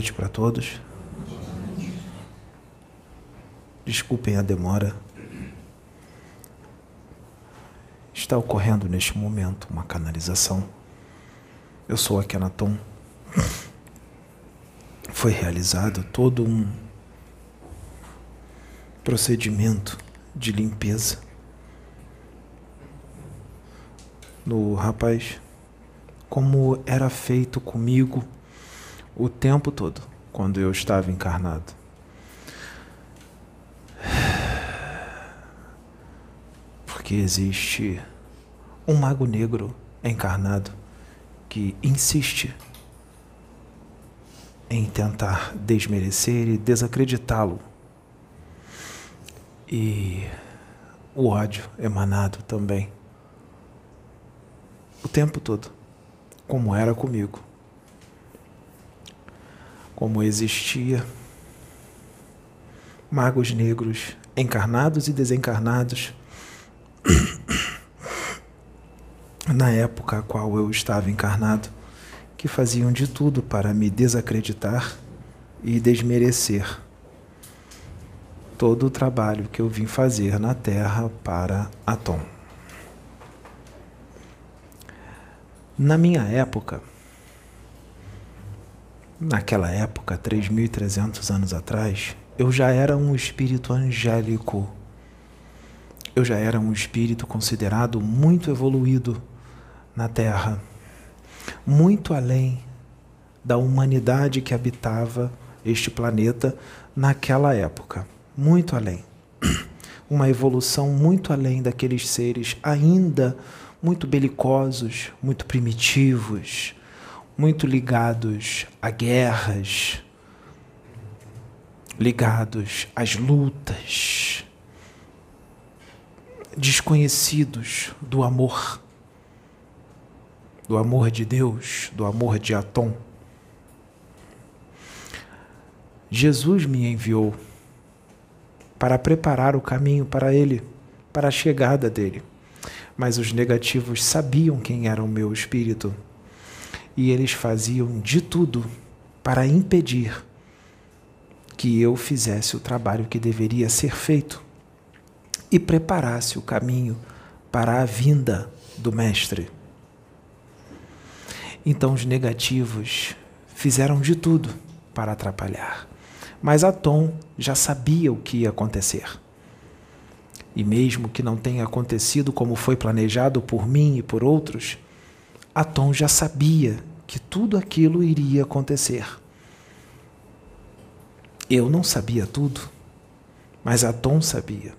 Noite para todos. Desculpem a demora. Está ocorrendo neste momento uma canalização. Eu sou a Kenaton. Foi realizado todo um procedimento de limpeza no rapaz, como era feito comigo o tempo todo quando eu estava encarnado. Porque existe um mago negro encarnado que insiste em tentar desmerecer e desacreditá-lo. E o ódio emanado também. O tempo todo, como era comigo como existia magos negros encarnados e desencarnados na época a qual eu estava encarnado, que faziam de tudo para me desacreditar e desmerecer todo o trabalho que eu vim fazer na Terra para Atom. Na minha época, Naquela época, 3.300 anos atrás, eu já era um espírito angélico. Eu já era um espírito considerado muito evoluído na Terra, muito além da humanidade que habitava este planeta naquela época. Muito além. Uma evolução muito além daqueles seres ainda muito belicosos, muito primitivos, muito ligados a guerras, ligados às lutas, desconhecidos do amor, do amor de Deus, do amor de Atom. Jesus me enviou para preparar o caminho para ele, para a chegada dele. Mas os negativos sabiam quem era o meu espírito e eles faziam de tudo para impedir que eu fizesse o trabalho que deveria ser feito e preparasse o caminho para a vinda do Mestre. Então os negativos fizeram de tudo para atrapalhar, mas Atom já sabia o que ia acontecer. E mesmo que não tenha acontecido como foi planejado por mim e por outros, Atom já sabia que tudo aquilo iria acontecer. Eu não sabia tudo, mas Atom sabia.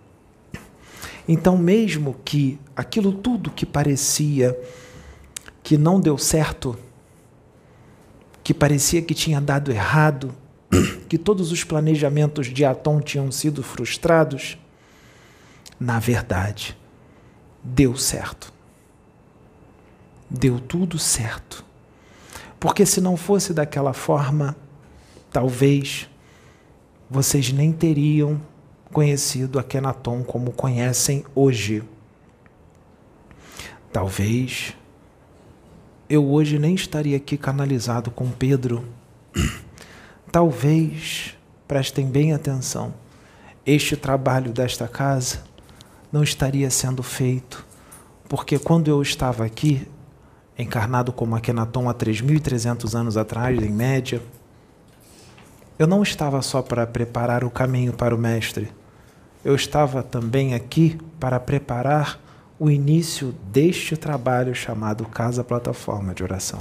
Então, mesmo que aquilo tudo que parecia que não deu certo, que parecia que tinha dado errado, que todos os planejamentos de Atom tinham sido frustrados, na verdade, deu certo. Deu tudo certo. Porque se não fosse daquela forma, talvez vocês nem teriam conhecido Akenaton como conhecem hoje. Talvez eu hoje nem estaria aqui canalizado com Pedro. Talvez, prestem bem atenção, este trabalho desta casa não estaria sendo feito, porque quando eu estava aqui, encarnado como Akhenaton há 3.300 anos atrás, em média, eu não estava só para preparar o caminho para o Mestre, eu estava também aqui para preparar o início deste trabalho chamado Casa Plataforma de Oração.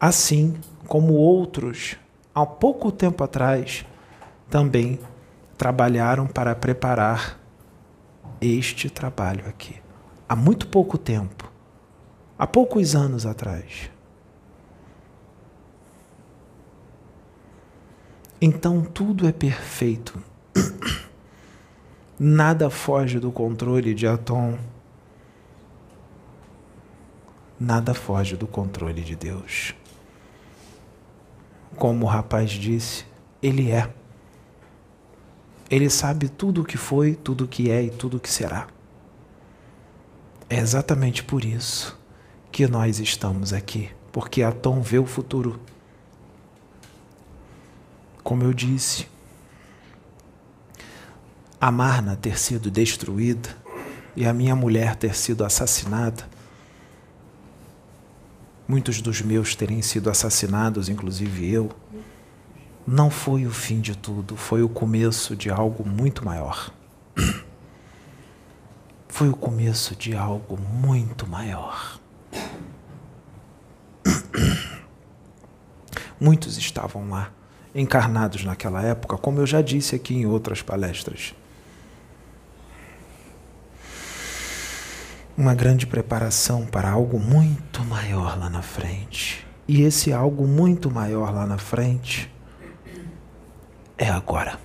Assim como outros, há pouco tempo atrás, também trabalharam para preparar este trabalho aqui há muito pouco tempo, há poucos anos atrás. Então tudo é perfeito. Nada foge do controle de Atom. Nada foge do controle de Deus. Como o rapaz disse, ele é. Ele sabe tudo o que foi, tudo o que é e tudo o que será. É exatamente por isso que nós estamos aqui, porque Atom vê o futuro. Como eu disse, a Marna ter sido destruída e a minha mulher ter sido assassinada, muitos dos meus terem sido assassinados, inclusive eu, não foi o fim de tudo, foi o começo de algo muito maior. Foi o começo de algo muito maior. Muitos estavam lá encarnados naquela época, como eu já disse aqui em outras palestras. Uma grande preparação para algo muito maior lá na frente. E esse algo muito maior lá na frente é agora.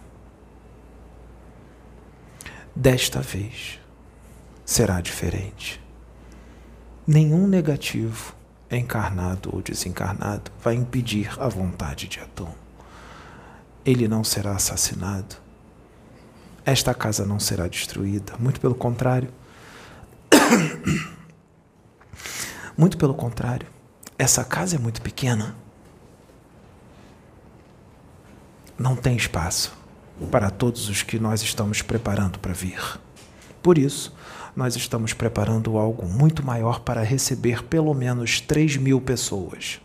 Desta vez será diferente. Nenhum negativo, encarnado ou desencarnado, vai impedir a vontade de Adão ele não será assassinado. Esta casa não será destruída. Muito pelo contrário. Muito pelo contrário. Essa casa é muito pequena. Não tem espaço para todos os que nós estamos preparando para vir. Por isso, nós estamos preparando algo muito maior para receber pelo menos 3 mil pessoas.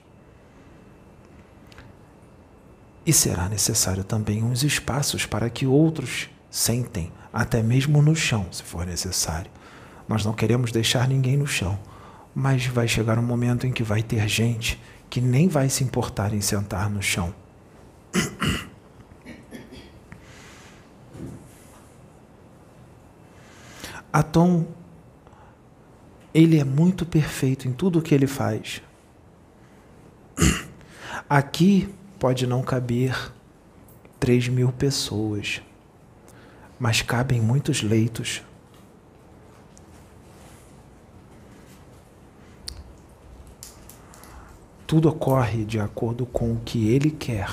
E será necessário também uns espaços para que outros sentem, até mesmo no chão, se for necessário. Nós não queremos deixar ninguém no chão, mas vai chegar um momento em que vai ter gente que nem vai se importar em sentar no chão. Atom, ele é muito perfeito em tudo o que ele faz. Aqui pode não caber 3 mil pessoas, mas cabem muitos leitos. Tudo ocorre de acordo com o que ele quer.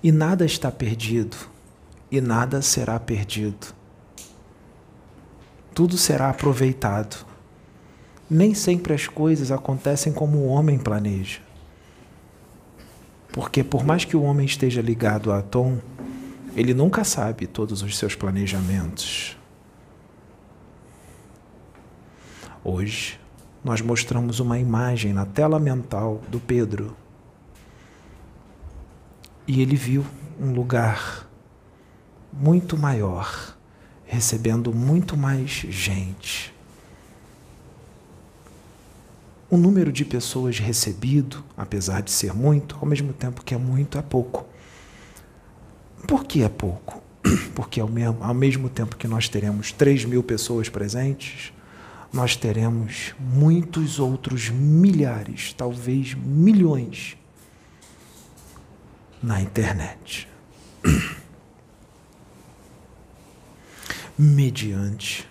E nada está perdido, e nada será perdido. Tudo será aproveitado. Nem sempre as coisas acontecem como o homem planeja. Porque por mais que o homem esteja ligado a Atom, ele nunca sabe todos os seus planejamentos. Hoje, nós mostramos uma imagem na tela mental do Pedro. E ele viu um lugar muito maior, recebendo muito mais gente o número de pessoas recebido, apesar de ser muito, ao mesmo tempo que é muito, é pouco. Por que é pouco? Porque ao mesmo, ao mesmo tempo que nós teremos 3 mil pessoas presentes, nós teremos muitos outros milhares, talvez milhões, na internet. Mediante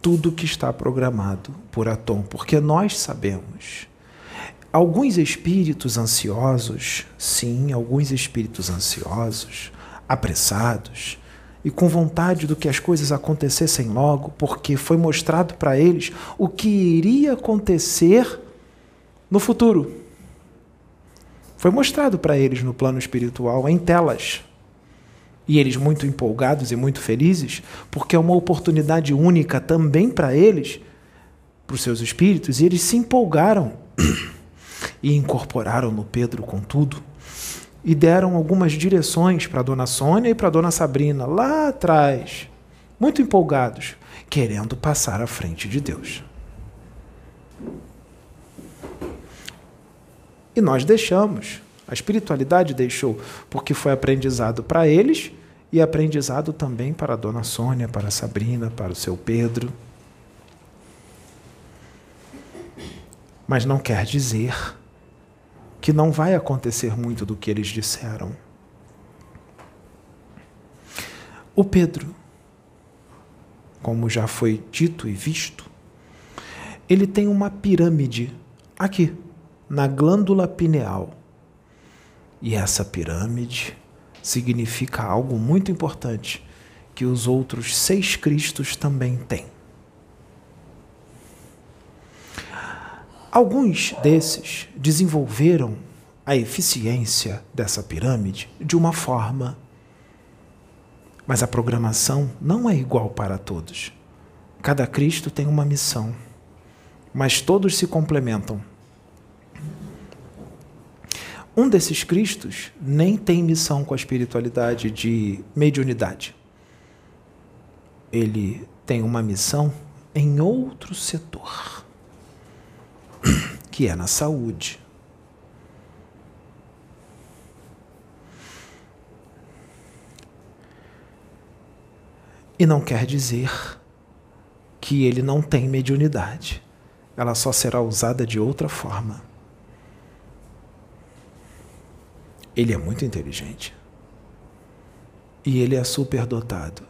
tudo que está programado por Atom, porque nós sabemos. Alguns espíritos ansiosos, sim, alguns espíritos ansiosos, apressados e com vontade do que as coisas acontecessem logo, porque foi mostrado para eles o que iria acontecer no futuro. Foi mostrado para eles no plano espiritual em telas e eles muito empolgados e muito felizes, porque é uma oportunidade única também para eles, para os seus espíritos, e eles se empolgaram e incorporaram no Pedro com tudo e deram algumas direções para a dona Sônia e para a dona Sabrina lá atrás, muito empolgados, querendo passar à frente de Deus. E nós deixamos. A espiritualidade deixou, porque foi aprendizado para eles e aprendizado também para a dona Sônia, para a Sabrina, para o seu Pedro. Mas não quer dizer que não vai acontecer muito do que eles disseram. O Pedro, como já foi dito e visto, ele tem uma pirâmide aqui, na glândula pineal. E essa pirâmide significa algo muito importante que os outros seis Cristos também têm. Alguns desses desenvolveram a eficiência dessa pirâmide de uma forma, mas a programação não é igual para todos. Cada Cristo tem uma missão, mas todos se complementam. Um desses Cristos nem tem missão com a espiritualidade de mediunidade. Ele tem uma missão em outro setor, que é na saúde. E não quer dizer que ele não tem mediunidade. Ela só será usada de outra forma. Ele é muito inteligente. E ele é superdotado.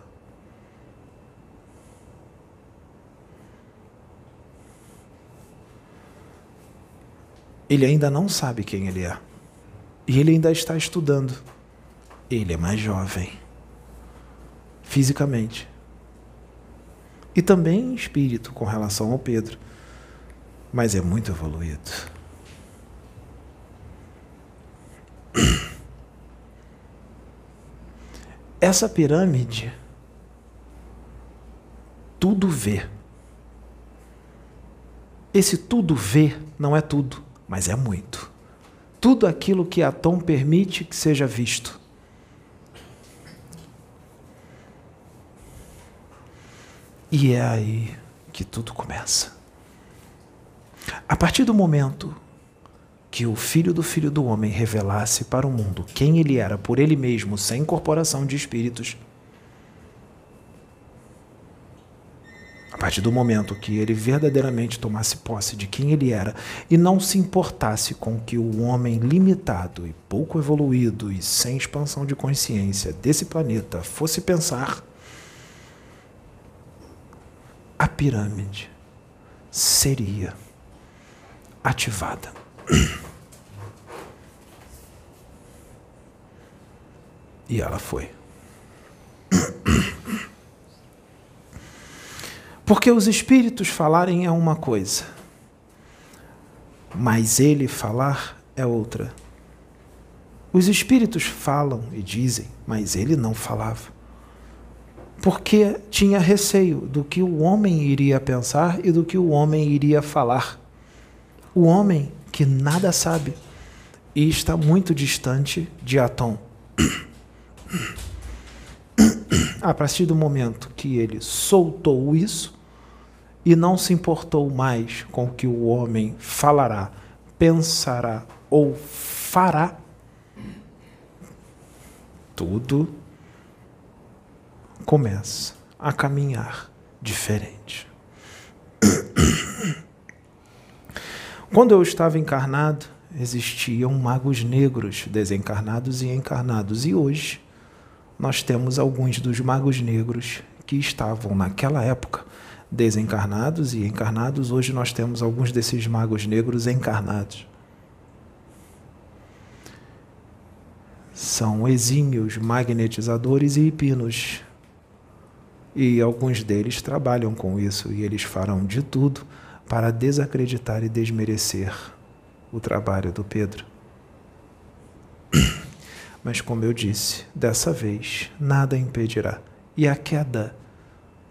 Ele ainda não sabe quem ele é. E ele ainda está estudando. Ele é mais jovem. Fisicamente. E também em espírito com relação ao Pedro. Mas é muito evoluído. Essa pirâmide tudo vê. Esse tudo vê não é tudo mas é muito. Tudo aquilo que Atom permite que seja visto. E é aí que tudo começa. A partir do momento que o Filho do Filho do Homem revelasse para o mundo quem ele era por ele mesmo, sem incorporação de espíritos, A partir do momento que ele verdadeiramente tomasse posse de quem ele era e não se importasse com que o homem limitado e pouco evoluído e sem expansão de consciência desse planeta fosse pensar, a pirâmide seria ativada. E ela foi. Porque os espíritos falarem é uma coisa, mas ele falar é outra. Os espíritos falam e dizem, mas ele não falava. Porque tinha receio do que o homem iria pensar e do que o homem iria falar. O homem que nada sabe e está muito distante de Atom. A partir do momento que ele soltou isso, e não se importou mais com o que o homem falará, pensará ou fará, tudo começa a caminhar diferente. Quando eu estava encarnado, existiam magos negros desencarnados e encarnados, e hoje nós temos alguns dos magos negros que estavam naquela época desencarnados e encarnados. Hoje nós temos alguns desses magos negros encarnados. São exímios magnetizadores e hipinos. E alguns deles trabalham com isso e eles farão de tudo para desacreditar e desmerecer o trabalho do Pedro. Mas, como eu disse, dessa vez nada impedirá, e a queda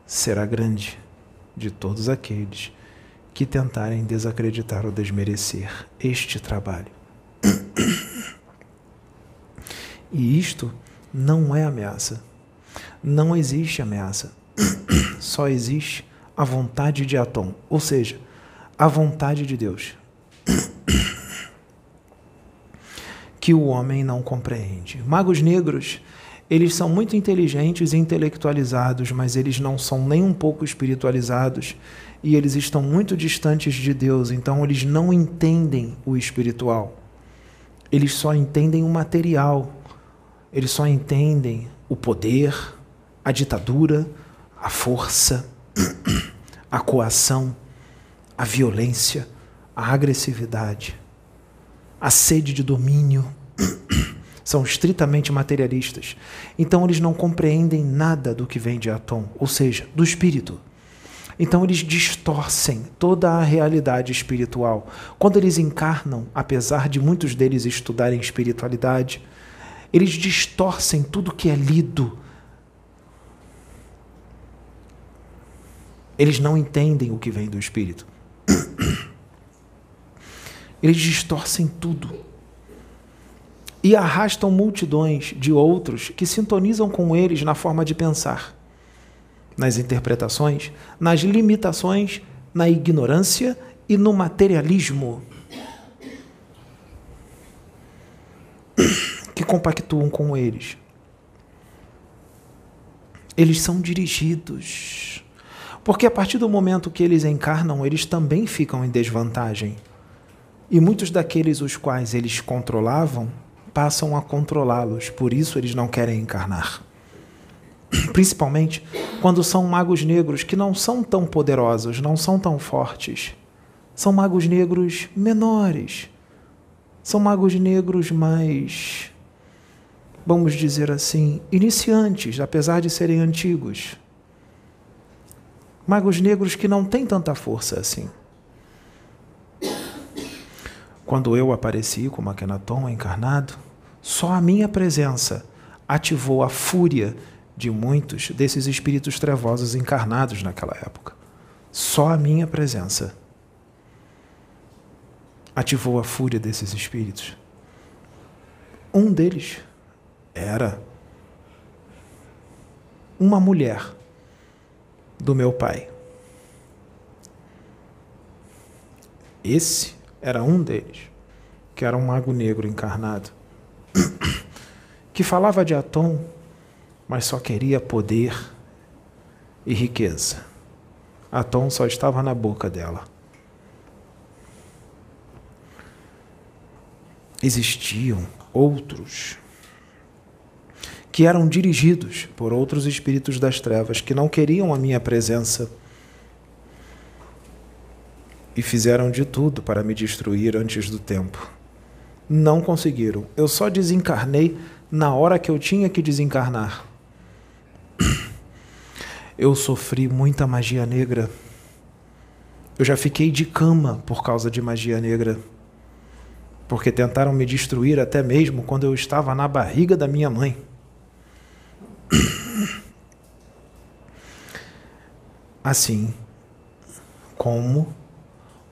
será grande de todos aqueles que tentarem desacreditar ou desmerecer este trabalho. E isto não é ameaça. Não existe ameaça. Só existe a vontade de Atom, ou seja, a vontade de Deus. Que o homem não compreende. Magos negros eles são muito inteligentes e intelectualizados, mas eles não são nem um pouco espiritualizados e eles estão muito distantes de Deus, então eles não entendem o espiritual. Eles só entendem o material. Eles só entendem o poder, a ditadura, a força, a coação, a violência, a agressividade, a sede de domínio são estritamente materialistas. Então eles não compreendem nada do que vem de Atom, ou seja, do espírito. Então eles distorcem toda a realidade espiritual. Quando eles encarnam, apesar de muitos deles estudarem espiritualidade, eles distorcem tudo que é lido. Eles não entendem o que vem do espírito. Eles distorcem tudo. E arrastam multidões de outros que sintonizam com eles na forma de pensar nas interpretações, nas limitações, na ignorância e no materialismo que compactuam com eles. Eles são dirigidos. Porque a partir do momento que eles encarnam, eles também ficam em desvantagem. E muitos daqueles os quais eles controlavam passam a controlá-los, por isso eles não querem encarnar. Principalmente quando são magos negros que não são tão poderosos, não são tão fortes. São magos negros menores. São magos negros mais, vamos dizer assim, iniciantes, apesar de serem antigos. Magos negros que não têm tanta força assim. Quando eu apareci como Akhenaton encarnado, só a minha presença ativou a fúria de muitos desses espíritos trevosos encarnados naquela época. Só a minha presença ativou a fúria desses espíritos. Um deles era uma mulher do meu pai. Esse era um deles, que era um mago negro encarnado, que falava de Atom mas só queria poder e riqueza. Atom só estava na boca dela. Existiam outros que eram dirigidos por outros espíritos das trevas que não queriam a minha presença e fizeram de tudo para me destruir antes do tempo. Não conseguiram. Eu só desencarnei na hora que eu tinha que desencarnar. Eu sofri muita magia negra. Eu já fiquei de cama por causa de magia negra. Porque tentaram me destruir até mesmo quando eu estava na barriga da minha mãe. Assim como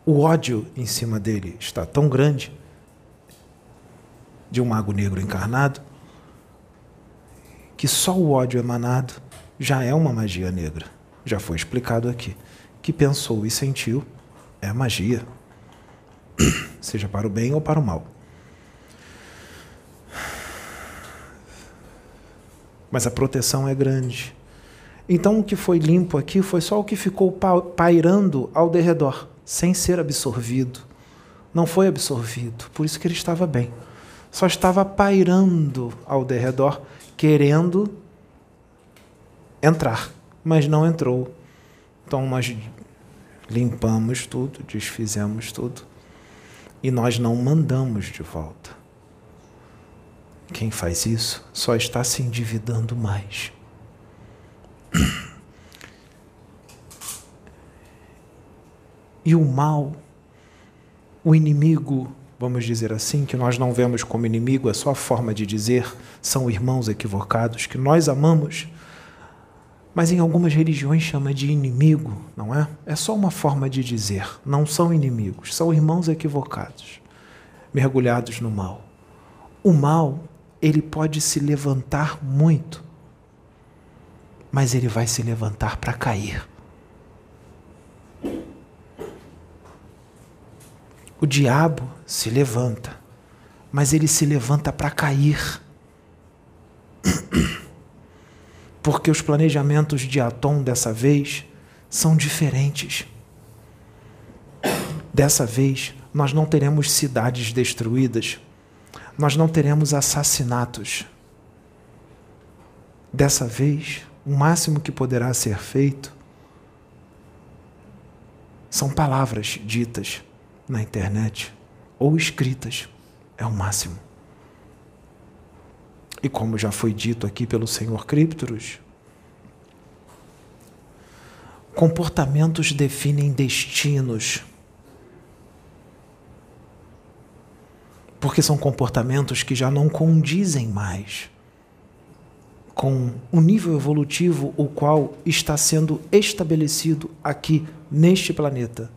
o ódio em cima dele está tão grande de um mago negro encarnado que só o ódio emanado já é uma magia negra. Já foi explicado aqui. Que pensou e sentiu é magia, seja para o bem ou para o mal. Mas a proteção é grande. Então o que foi limpo aqui foi só o que ficou pairando ao derredor, sem ser absorvido. Não foi absorvido, por isso que ele estava bem. Só estava pairando ao derredor, querendo entrar, mas não entrou. Então nós limpamos tudo, desfizemos tudo e nós não mandamos de volta. Quem faz isso só está se endividando mais. E o mal, o inimigo, vamos dizer assim, que nós não vemos como inimigo, é só a forma de dizer, são irmãos equivocados que nós amamos mas em algumas religiões chama de inimigo, não é? É só uma forma de dizer. Não são inimigos, são irmãos equivocados, mergulhados no mal. O mal, ele pode se levantar muito, mas ele vai se levantar para cair. O diabo se levanta, mas ele se levanta para cair porque os planejamentos de Atom dessa vez são diferentes. Dessa vez, nós não teremos cidades destruídas, nós não teremos assassinatos. Dessa vez, o máximo que poderá ser feito são palavras ditas na internet ou escritas. É o máximo. E como já foi dito aqui pelo senhor Criptoros, Comportamentos definem destinos. Porque são comportamentos que já não condizem mais com o nível evolutivo o qual está sendo estabelecido aqui neste planeta.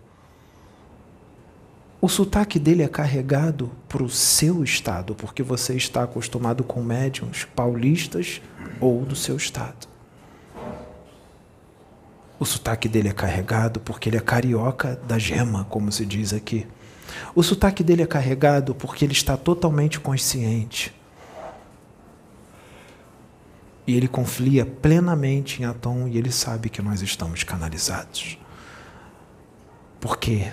O sotaque dele é carregado para o seu estado, porque você está acostumado com médiums paulistas ou do seu estado. O sotaque dele é carregado porque ele é carioca da gema, como se diz aqui. O sotaque dele é carregado porque ele está totalmente consciente. E ele confia plenamente em Atom e ele sabe que nós estamos canalizados. Porque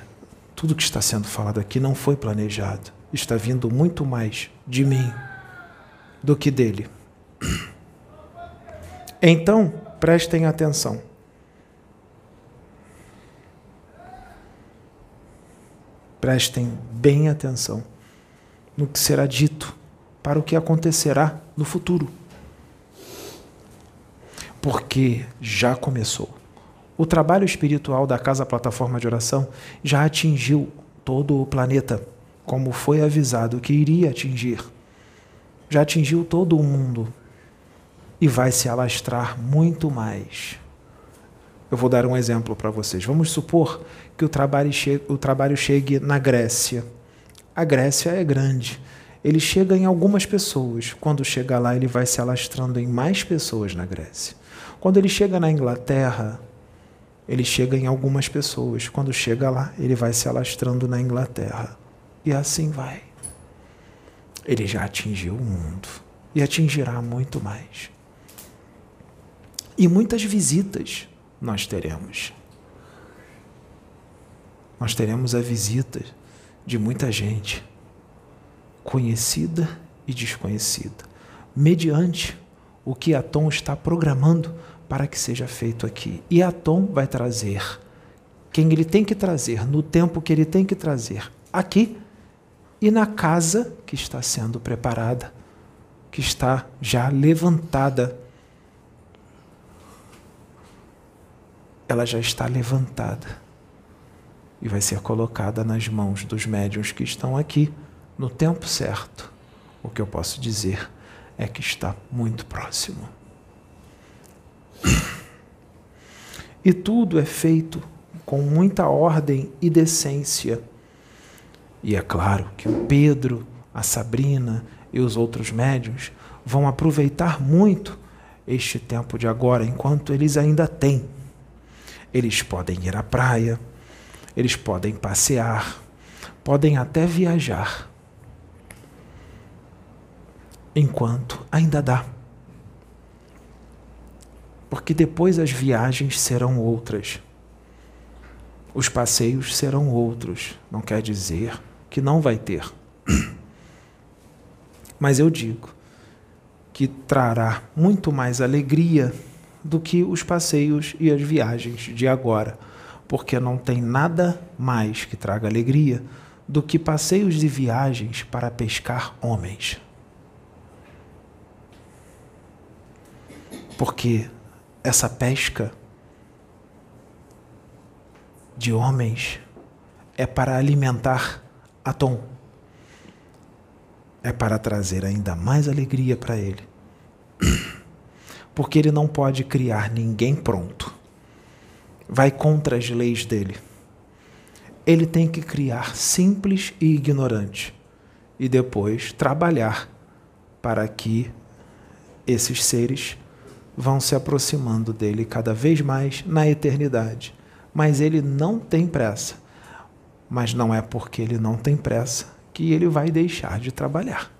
tudo que está sendo falado aqui não foi planejado. Está vindo muito mais de mim do que dele. Então, prestem atenção. Prestem bem atenção no que será dito para o que acontecerá no futuro. Porque já começou. O trabalho espiritual da Casa Plataforma de Oração já atingiu todo o planeta, como foi avisado que iria atingir. Já atingiu todo o mundo e vai se alastrar muito mais. Eu vou dar um exemplo para vocês. Vamos supor que o trabalho, chegue, o trabalho chegue na Grécia. A Grécia é grande. Ele chega em algumas pessoas. Quando chega lá, ele vai se alastrando em mais pessoas na Grécia. Quando ele chega na Inglaterra, ele chega em algumas pessoas. Quando chega lá, ele vai se alastrando na Inglaterra. E assim vai. Ele já atingiu o mundo e atingirá muito mais. E muitas visitas nós teremos. Nós teremos a visita de muita gente, conhecida e desconhecida, mediante o que a Tom está programando para que seja feito aqui. E a Tom vai trazer quem ele tem que trazer, no tempo que ele tem que trazer, aqui e na casa que está sendo preparada, que está já levantada ela já está levantada e vai ser colocada nas mãos dos médiuns que estão aqui no tempo certo. O que eu posso dizer é que está muito próximo. E tudo é feito com muita ordem e decência. E é claro que o Pedro, a Sabrina e os outros médiuns vão aproveitar muito este tempo de agora, enquanto eles ainda têm eles podem ir à praia, eles podem passear, podem até viajar. Enquanto ainda dá. Porque depois as viagens serão outras. Os passeios serão outros. Não quer dizer que não vai ter. Mas eu digo que trará muito mais alegria do que os passeios e as viagens de agora, porque não tem nada mais que traga alegria do que passeios e viagens para pescar homens. Porque essa pesca de homens é para alimentar Atom. É para trazer ainda mais alegria para ele porque ele não pode criar ninguém pronto. Vai contra as leis dele. Ele tem que criar simples e ignorante e depois trabalhar para que esses seres vão se aproximando dele cada vez mais na eternidade. Mas ele não tem pressa. Mas não é porque ele não tem pressa que ele vai deixar de trabalhar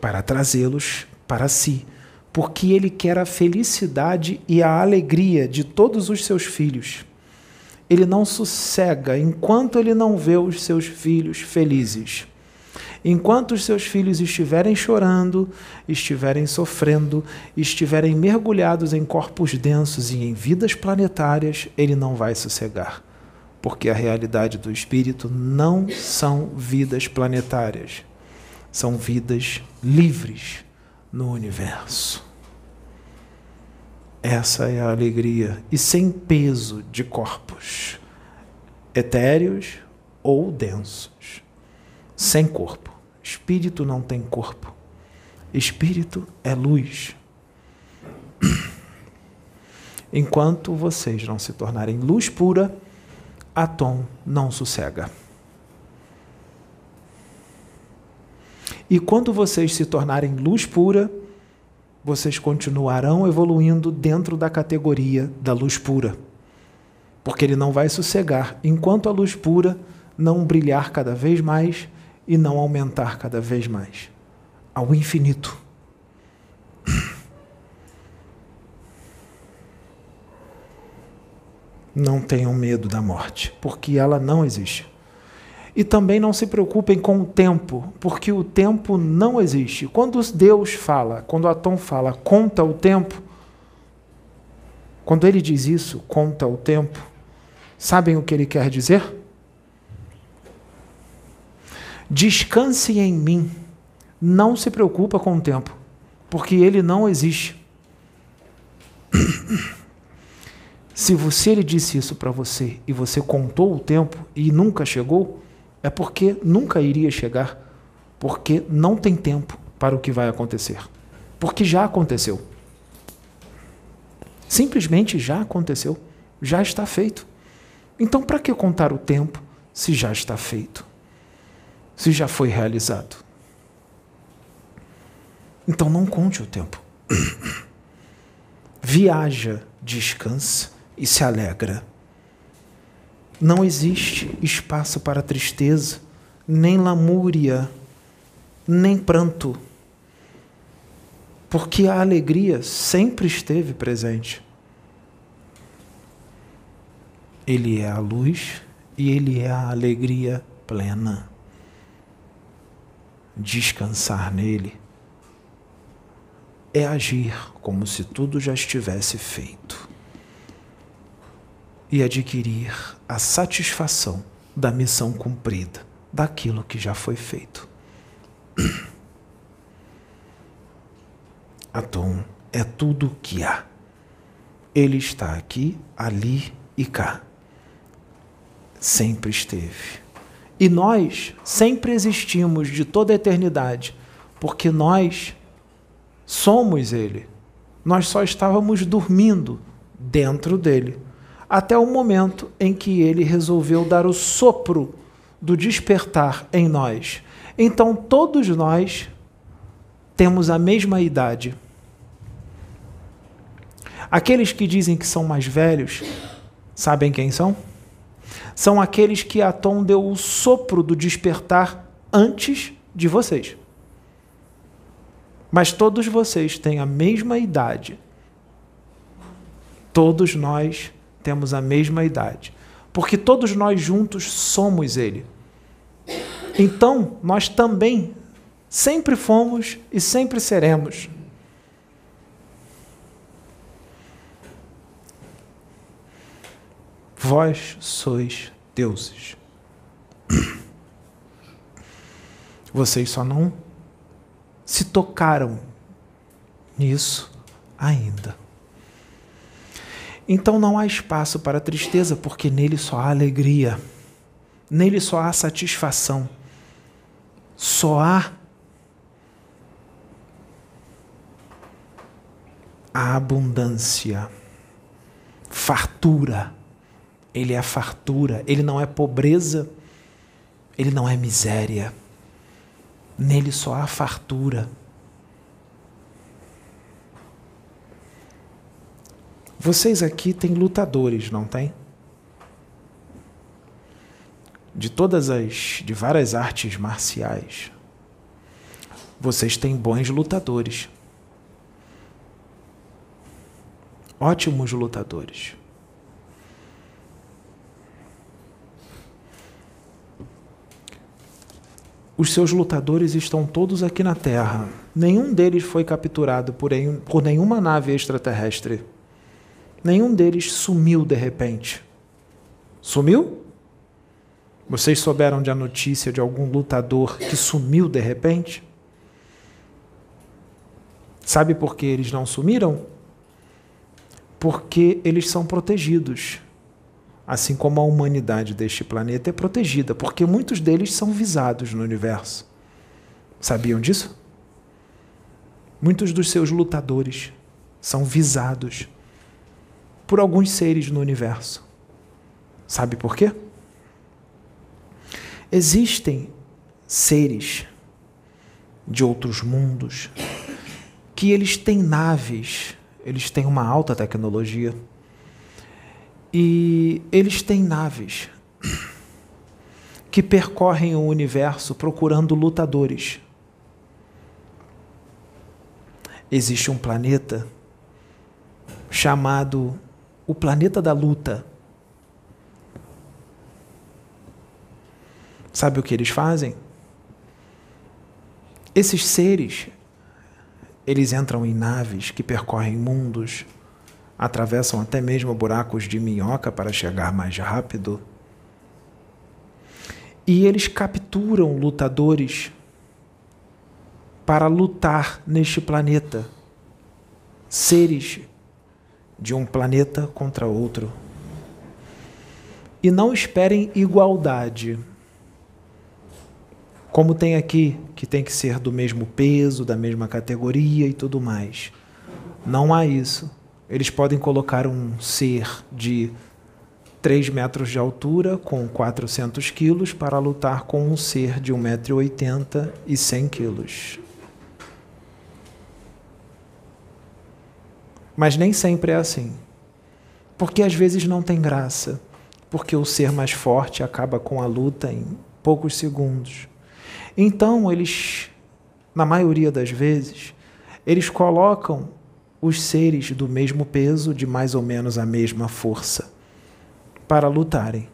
para trazê-los para si, porque ele quer a felicidade e a alegria de todos os seus filhos. Ele não sossega enquanto ele não vê os seus filhos felizes. Enquanto os seus filhos estiverem chorando, estiverem sofrendo, estiverem mergulhados em corpos densos e em vidas planetárias, ele não vai sossegar. Porque a realidade do espírito não são vidas planetárias, são vidas livres no universo. Essa é a alegria. E sem peso de corpos etéreos ou densos. Sem corpo. Espírito não tem corpo. Espírito é luz. Enquanto vocês não se tornarem luz pura, Atom não sossega. E quando vocês se tornarem luz pura, vocês continuarão evoluindo dentro da categoria da luz pura. Porque ele não vai sossegar enquanto a luz pura não brilhar cada vez mais e não aumentar cada vez mais ao infinito. Não tenham medo da morte, porque ela não existe. E também não se preocupem com o tempo, porque o tempo não existe. Quando Deus fala, quando Atom fala, conta o tempo, quando ele diz isso, conta o tempo, sabem o que ele quer dizer? Descanse em mim. Não se preocupa com o tempo, porque ele não existe. Se você ele disse isso para você e você contou o tempo e nunca chegou, é porque nunca iria chegar, porque não tem tempo para o que vai acontecer. Porque já aconteceu. Simplesmente já aconteceu, já está feito. Então, para que contar o tempo se já está feito? Se já foi realizado? Então, não conte o tempo. Viaja, descansa e se alegra. Não existe espaço para tristeza, nem lamúria, nem pranto, porque a alegria sempre esteve presente. Ele é a luz e ele é a alegria plena. Descansar nele é agir como se tudo já estivesse feito e adquirir a satisfação da missão cumprida, daquilo que já foi feito. Atom é tudo o que há. Ele está aqui, ali e cá. Sempre esteve. E nós sempre existimos de toda a eternidade, porque nós somos Ele. Nós só estávamos dormindo dentro dele até o momento em que ele resolveu dar o sopro do despertar em nós. Então todos nós temos a mesma idade. Aqueles que dizem que são mais velhos, sabem quem são? São aqueles que Atom deu o sopro do despertar antes de vocês. Mas todos vocês têm a mesma idade. Todos nós temos a mesma idade. Porque todos nós juntos somos Ele. Então, nós também sempre fomos e sempre seremos. Vós sois deuses. Vocês só não se tocaram nisso ainda. Então não há espaço para tristeza, porque nele só há alegria, nele só há satisfação, só há a abundância, fartura. Ele é fartura, ele não é pobreza, ele não é miséria. Nele só há fartura. Vocês aqui têm lutadores, não tem? De todas as de várias artes marciais. Vocês têm bons lutadores. Ótimos lutadores. Os seus lutadores estão todos aqui na Terra. Nenhum deles foi capturado por, por nenhuma nave extraterrestre. Nenhum deles sumiu de repente. Sumiu? Vocês souberam de a notícia de algum lutador que sumiu de repente? Sabe por que eles não sumiram? porque eles são protegidos. Assim como a humanidade deste planeta é protegida, porque muitos deles são visados no universo. Sabiam disso? Muitos dos seus lutadores são visados por alguns seres no universo. Sabe por quê? Existem seres de outros mundos que eles têm naves, eles têm uma alta tecnologia e eles têm naves que percorrem o universo procurando lutadores. Existe um planeta chamado o planeta da luta. Sabe o que eles fazem? Esses seres, eles entram em naves que percorrem mundos, atravessam até mesmo buracos de minhoca para chegar mais rápido. E eles capturam lutadores para lutar neste planeta. Seres de um planeta contra outro. E não esperem igualdade. Como tem aqui, que tem que ser do mesmo peso, da mesma categoria e tudo mais. Não há isso. Eles podem colocar um ser de 3 metros de altura com 400 quilos para lutar com um ser de 1,80m e 100 quilos. Mas nem sempre é assim. Porque às vezes não tem graça. Porque o ser mais forte acaba com a luta em poucos segundos. Então, eles, na maioria das vezes, eles colocam os seres do mesmo peso, de mais ou menos a mesma força, para lutarem,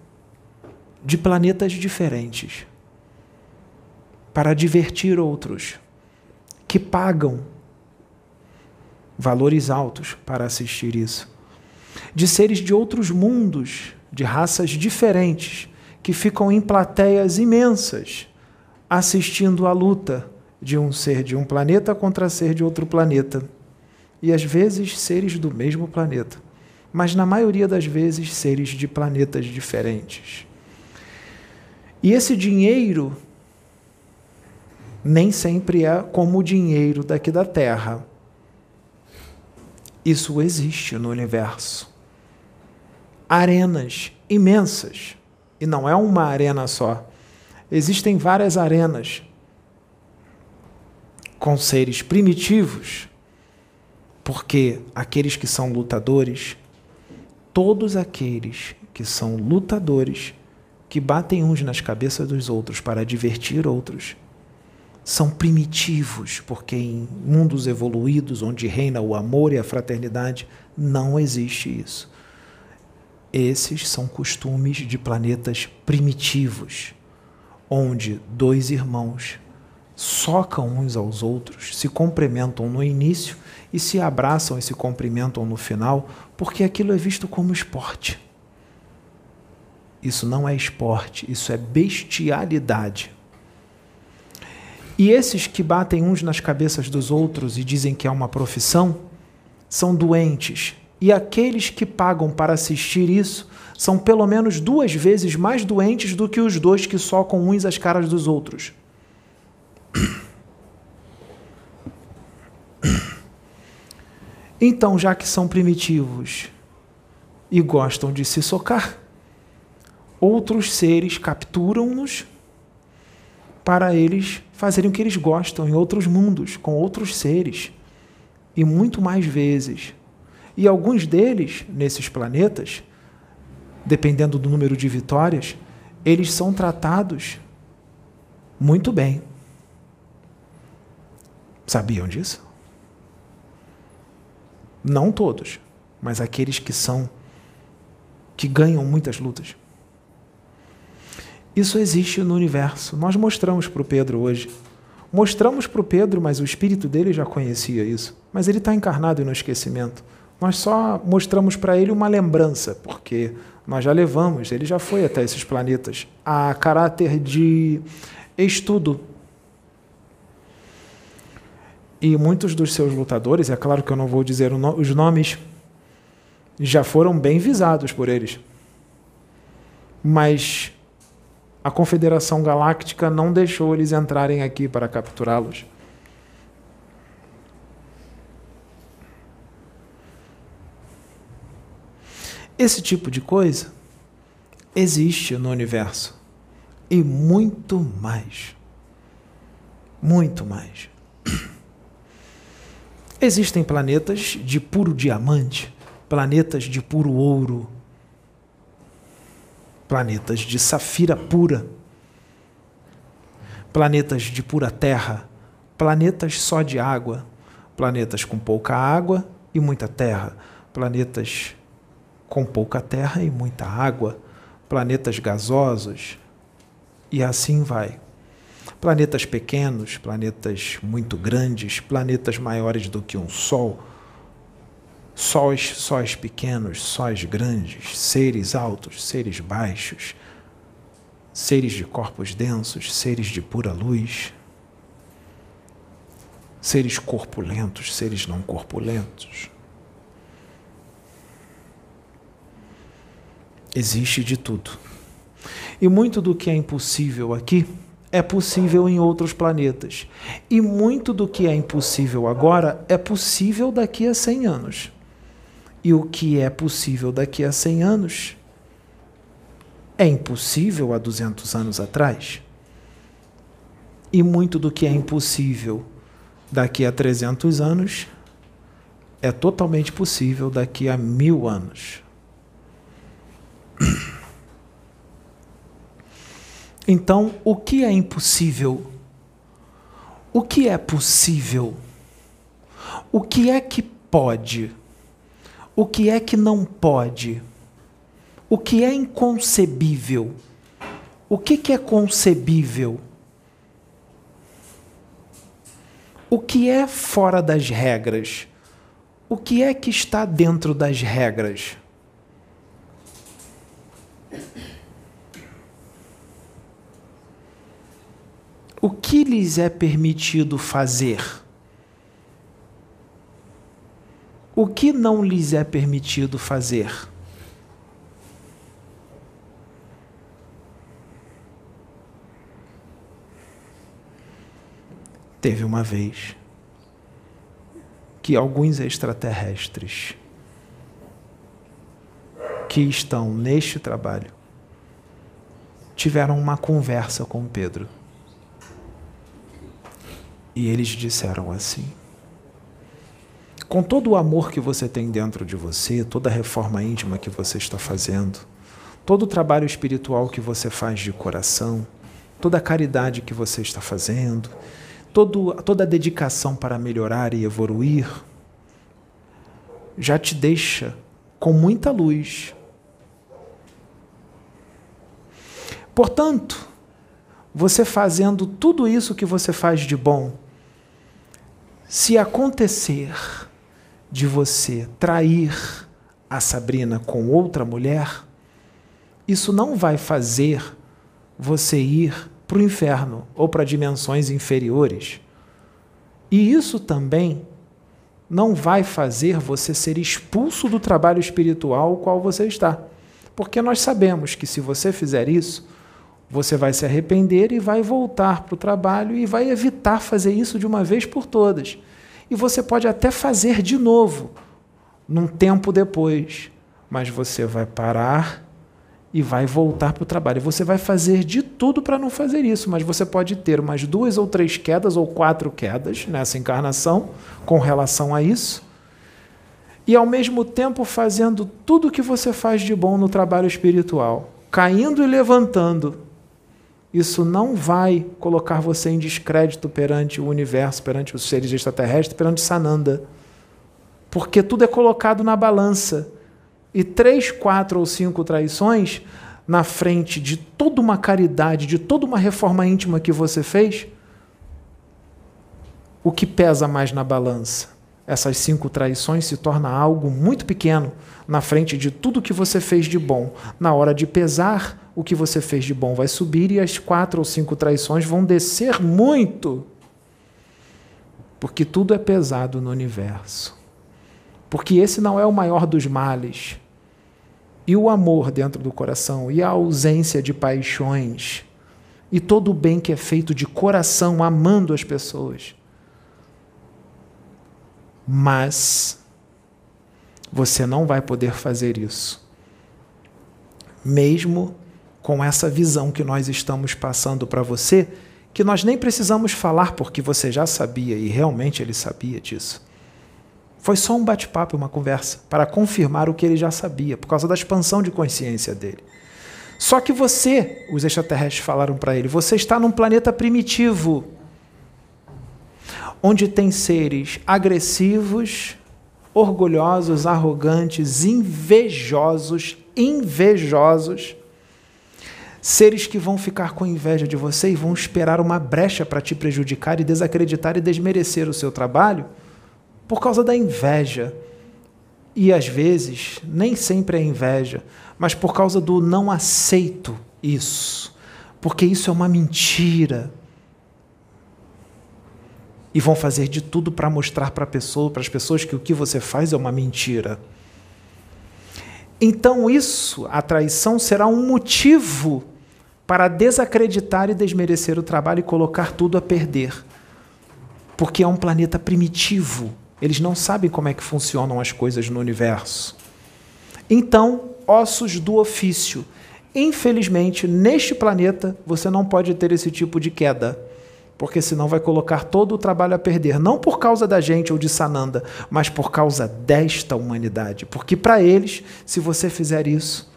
de planetas diferentes, para divertir outros, que pagam valores altos para assistir isso. De seres de outros mundos, de raças diferentes, que ficam em plateias imensas, assistindo à luta de um ser de um planeta contra ser de outro planeta. E às vezes seres do mesmo planeta, mas na maioria das vezes seres de planetas diferentes. E esse dinheiro nem sempre é como o dinheiro daqui da Terra isso existe no universo. Arenas imensas. E não é uma arena só. Existem várias arenas com seres primitivos, porque aqueles que são lutadores, todos aqueles que são lutadores, que batem uns nas cabeças dos outros para divertir outros, são primitivos, porque em mundos evoluídos, onde reina o amor e a fraternidade, não existe isso. Esses são costumes de planetas primitivos, onde dois irmãos socam uns aos outros, se cumprimentam no início e se abraçam e se cumprimentam no final, porque aquilo é visto como esporte. Isso não é esporte, isso é bestialidade. E esses que batem uns nas cabeças dos outros e dizem que é uma profissão, são doentes. E aqueles que pagam para assistir isso são pelo menos duas vezes mais doentes do que os dois que socam uns as caras dos outros. Então, já que são primitivos e gostam de se socar, outros seres capturam-nos para eles fazerem o que eles gostam em outros mundos, com outros seres, e muito mais vezes. E alguns deles, nesses planetas, dependendo do número de vitórias, eles são tratados muito bem. Sabiam disso? Não todos, mas aqueles que são que ganham muitas lutas. Isso existe no universo. Nós mostramos para o Pedro hoje. Mostramos para o Pedro, mas o espírito dele já conhecia isso. Mas ele está encarnado no esquecimento. Nós só mostramos para ele uma lembrança, porque nós já levamos, ele já foi até esses planetas, a caráter de estudo. E muitos dos seus lutadores, é claro que eu não vou dizer os nomes, já foram bem visados por eles. Mas a Confederação Galáctica não deixou eles entrarem aqui para capturá-los. Esse tipo de coisa existe no universo. E muito mais. Muito mais. Existem planetas de puro diamante, planetas de puro ouro, planetas de safira pura, planetas de pura terra, planetas só de água, planetas com pouca água e muita terra, planetas com pouca terra e muita água, planetas gasosos, e assim vai. Planetas pequenos, planetas muito grandes, planetas maiores do que um Sol, sóis, sóis pequenos, sóis grandes, seres altos, seres baixos, seres de corpos densos, seres de pura luz, seres corpulentos, seres não corpulentos. Existe de tudo. E muito do que é impossível aqui é possível em outros planetas. E muito do que é impossível agora é possível daqui a 100 anos. E o que é possível daqui a 100 anos é impossível há 200 anos atrás. E muito do que é impossível daqui a 300 anos é totalmente possível daqui a mil anos. Então, o que é impossível? O que é possível? O que é que pode? O que é que não pode? O que é inconcebível? O que, que é concebível? O que é fora das regras? O que é que está dentro das regras? o que lhes é permitido fazer? O que não lhes é permitido fazer? Teve uma vez que alguns extraterrestres que estão neste trabalho tiveram uma conversa com Pedro. E eles disseram assim: Com todo o amor que você tem dentro de você, toda a reforma íntima que você está fazendo, todo o trabalho espiritual que você faz de coração, toda a caridade que você está fazendo, todo, toda a dedicação para melhorar e evoluir, já te deixa com muita luz. Portanto, você fazendo tudo isso que você faz de bom, se acontecer de você trair a Sabrina com outra mulher, isso não vai fazer você ir para o inferno ou para dimensões inferiores. E isso também não vai fazer você ser expulso do trabalho espiritual ao qual você está. Porque nós sabemos que se você fizer isso, você vai se arrepender e vai voltar para o trabalho e vai evitar fazer isso de uma vez por todas. E você pode até fazer de novo, num tempo depois, mas você vai parar e vai voltar para o trabalho. Você vai fazer de tudo para não fazer isso, mas você pode ter umas duas ou três quedas ou quatro quedas nessa encarnação com relação a isso. E ao mesmo tempo fazendo tudo o que você faz de bom no trabalho espiritual, caindo e levantando, isso não vai colocar você em descrédito perante o universo, perante os seres extraterrestres, perante Sananda. Porque tudo é colocado na balança. E três, quatro ou cinco traições na frente de toda uma caridade, de toda uma reforma íntima que você fez, o que pesa mais na balança? Essas cinco traições se torna algo muito pequeno na frente de tudo que você fez de bom. Na hora de pesar, o que você fez de bom vai subir e as quatro ou cinco traições vão descer muito. Porque tudo é pesado no universo. porque esse não é o maior dos males. E o amor dentro do coração, e a ausência de paixões, e todo o bem que é feito de coração, amando as pessoas. Mas você não vai poder fazer isso, mesmo com essa visão que nós estamos passando para você, que nós nem precisamos falar porque você já sabia e realmente ele sabia disso. Foi só um bate-papo, uma conversa, para confirmar o que ele já sabia, por causa da expansão de consciência dele. Só que você, os extraterrestres falaram para ele, você está num planeta primitivo, onde tem seres agressivos, orgulhosos, arrogantes, invejosos, invejosos, seres que vão ficar com inveja de você e vão esperar uma brecha para te prejudicar e desacreditar e desmerecer o seu trabalho por causa da inveja. E às vezes, nem sempre é inveja, mas por causa do não aceito isso, porque isso é uma mentira. E vão fazer de tudo para mostrar para pessoa, as pessoas que o que você faz é uma mentira. Então isso, a traição será um motivo para desacreditar e desmerecer o trabalho e colocar tudo a perder. Porque é um planeta primitivo eles não sabem como é que funcionam as coisas no universo. Então, ossos do ofício. Infelizmente, neste planeta, você não pode ter esse tipo de queda, porque senão vai colocar todo o trabalho a perder, não por causa da gente ou de Sananda, mas por causa desta humanidade. Porque para eles, se você fizer isso,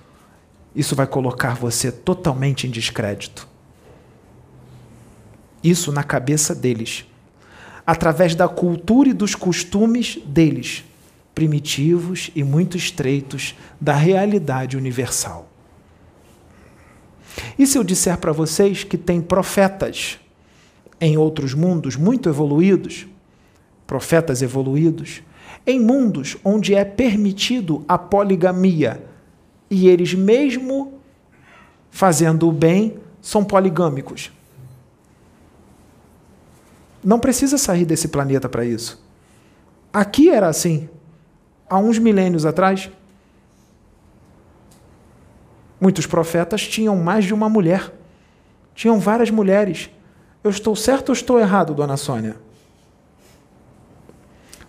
isso vai colocar você totalmente em descrédito. Isso na cabeça deles através da cultura e dos costumes deles, primitivos e muito estreitos da realidade universal. E se eu disser para vocês que tem profetas em outros mundos muito evoluídos, profetas evoluídos, em mundos onde é permitido a poligamia e eles, mesmo fazendo o bem, são poligâmicos. Não precisa sair desse planeta para isso. Aqui era assim. Há uns milênios atrás, muitos profetas tinham mais de uma mulher. Tinham várias mulheres. Eu estou certo ou estou errado, dona Sônia?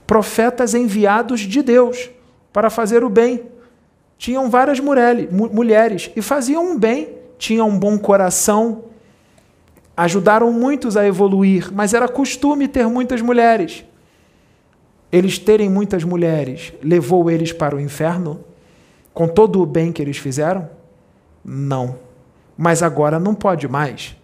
Profetas enviados de Deus para fazer o bem. Tinham várias mulheres e faziam um bem, tinham um bom coração, ajudaram muitos a evoluir, mas era costume ter muitas mulheres. Eles terem muitas mulheres levou eles para o inferno? Com todo o bem que eles fizeram? Não. Mas agora não pode mais.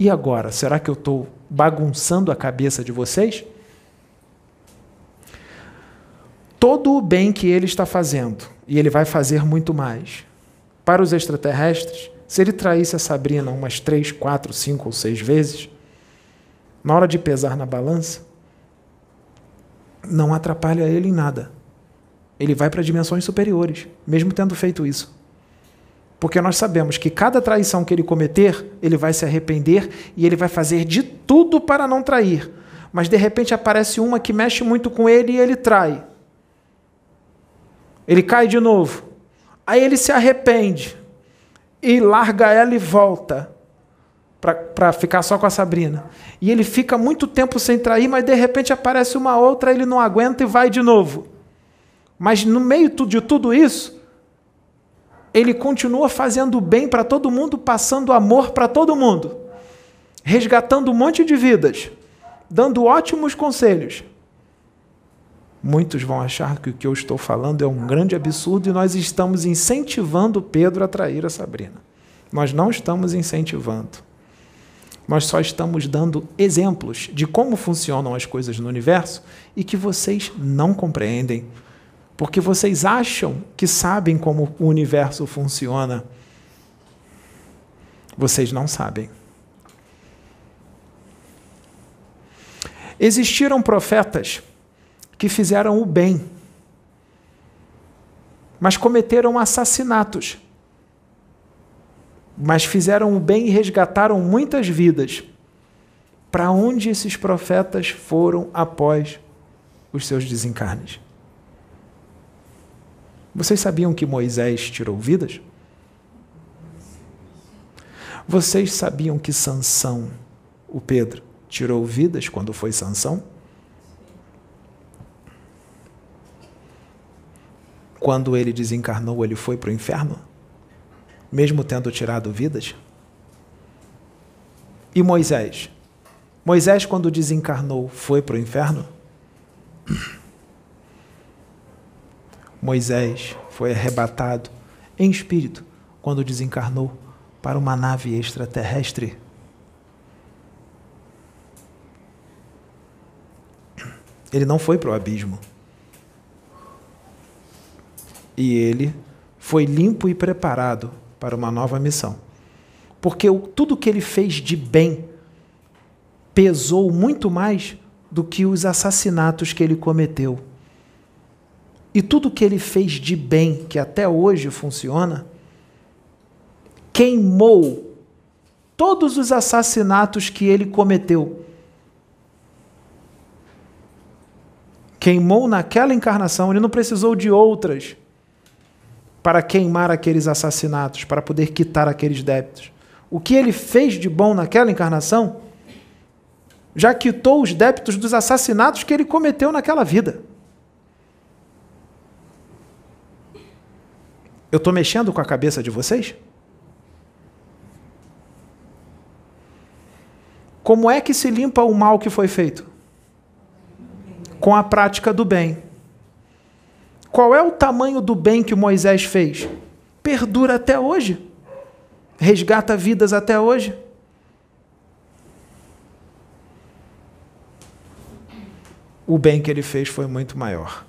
E agora? Será que eu estou bagunçando a cabeça de vocês? todo o bem que ele está fazendo, e ele vai fazer muito mais. Para os extraterrestres, se ele traísse a Sabrina umas três, quatro, cinco ou seis vezes, na hora de pesar na balança, não atrapalha ele em nada. Ele vai para dimensões superiores, mesmo tendo feito isso. Porque nós sabemos que cada traição que ele cometer, ele vai se arrepender e ele vai fazer de tudo para não trair. Mas de repente aparece uma que mexe muito com ele e ele trai. Ele cai de novo. Aí ele se arrepende e larga ela e volta para ficar só com a Sabrina. E ele fica muito tempo sem trair, mas de repente aparece uma outra, ele não aguenta e vai de novo. Mas no meio de tudo isso, ele continua fazendo bem para todo mundo, passando amor para todo mundo, resgatando um monte de vidas, dando ótimos conselhos. Muitos vão achar que o que eu estou falando é um grande absurdo e nós estamos incentivando Pedro a trair a Sabrina. Nós não estamos incentivando. Nós só estamos dando exemplos de como funcionam as coisas no universo e que vocês não compreendem. Porque vocês acham que sabem como o universo funciona. Vocês não sabem. Existiram profetas que fizeram o bem, mas cometeram assassinatos. Mas fizeram o bem e resgataram muitas vidas. Para onde esses profetas foram após os seus desencarnes? Vocês sabiam que Moisés tirou vidas? Vocês sabiam que Sansão, o Pedro, tirou vidas quando foi Sansão? Quando ele desencarnou, ele foi para o inferno? Mesmo tendo tirado vidas? E Moisés? Moisés, quando desencarnou, foi para o inferno? Moisés foi arrebatado em espírito quando desencarnou para uma nave extraterrestre. Ele não foi para o abismo. E ele foi limpo e preparado para uma nova missão. Porque tudo que ele fez de bem pesou muito mais do que os assassinatos que ele cometeu. E tudo que ele fez de bem, que até hoje funciona, queimou todos os assassinatos que ele cometeu. Queimou naquela encarnação, ele não precisou de outras para queimar aqueles assassinatos, para poder quitar aqueles débitos. O que ele fez de bom naquela encarnação já quitou os débitos dos assassinatos que ele cometeu naquela vida. Eu estou mexendo com a cabeça de vocês? Como é que se limpa o mal que foi feito? Com a prática do bem. Qual é o tamanho do bem que Moisés fez? Perdura até hoje. Resgata vidas até hoje. O bem que ele fez foi muito maior.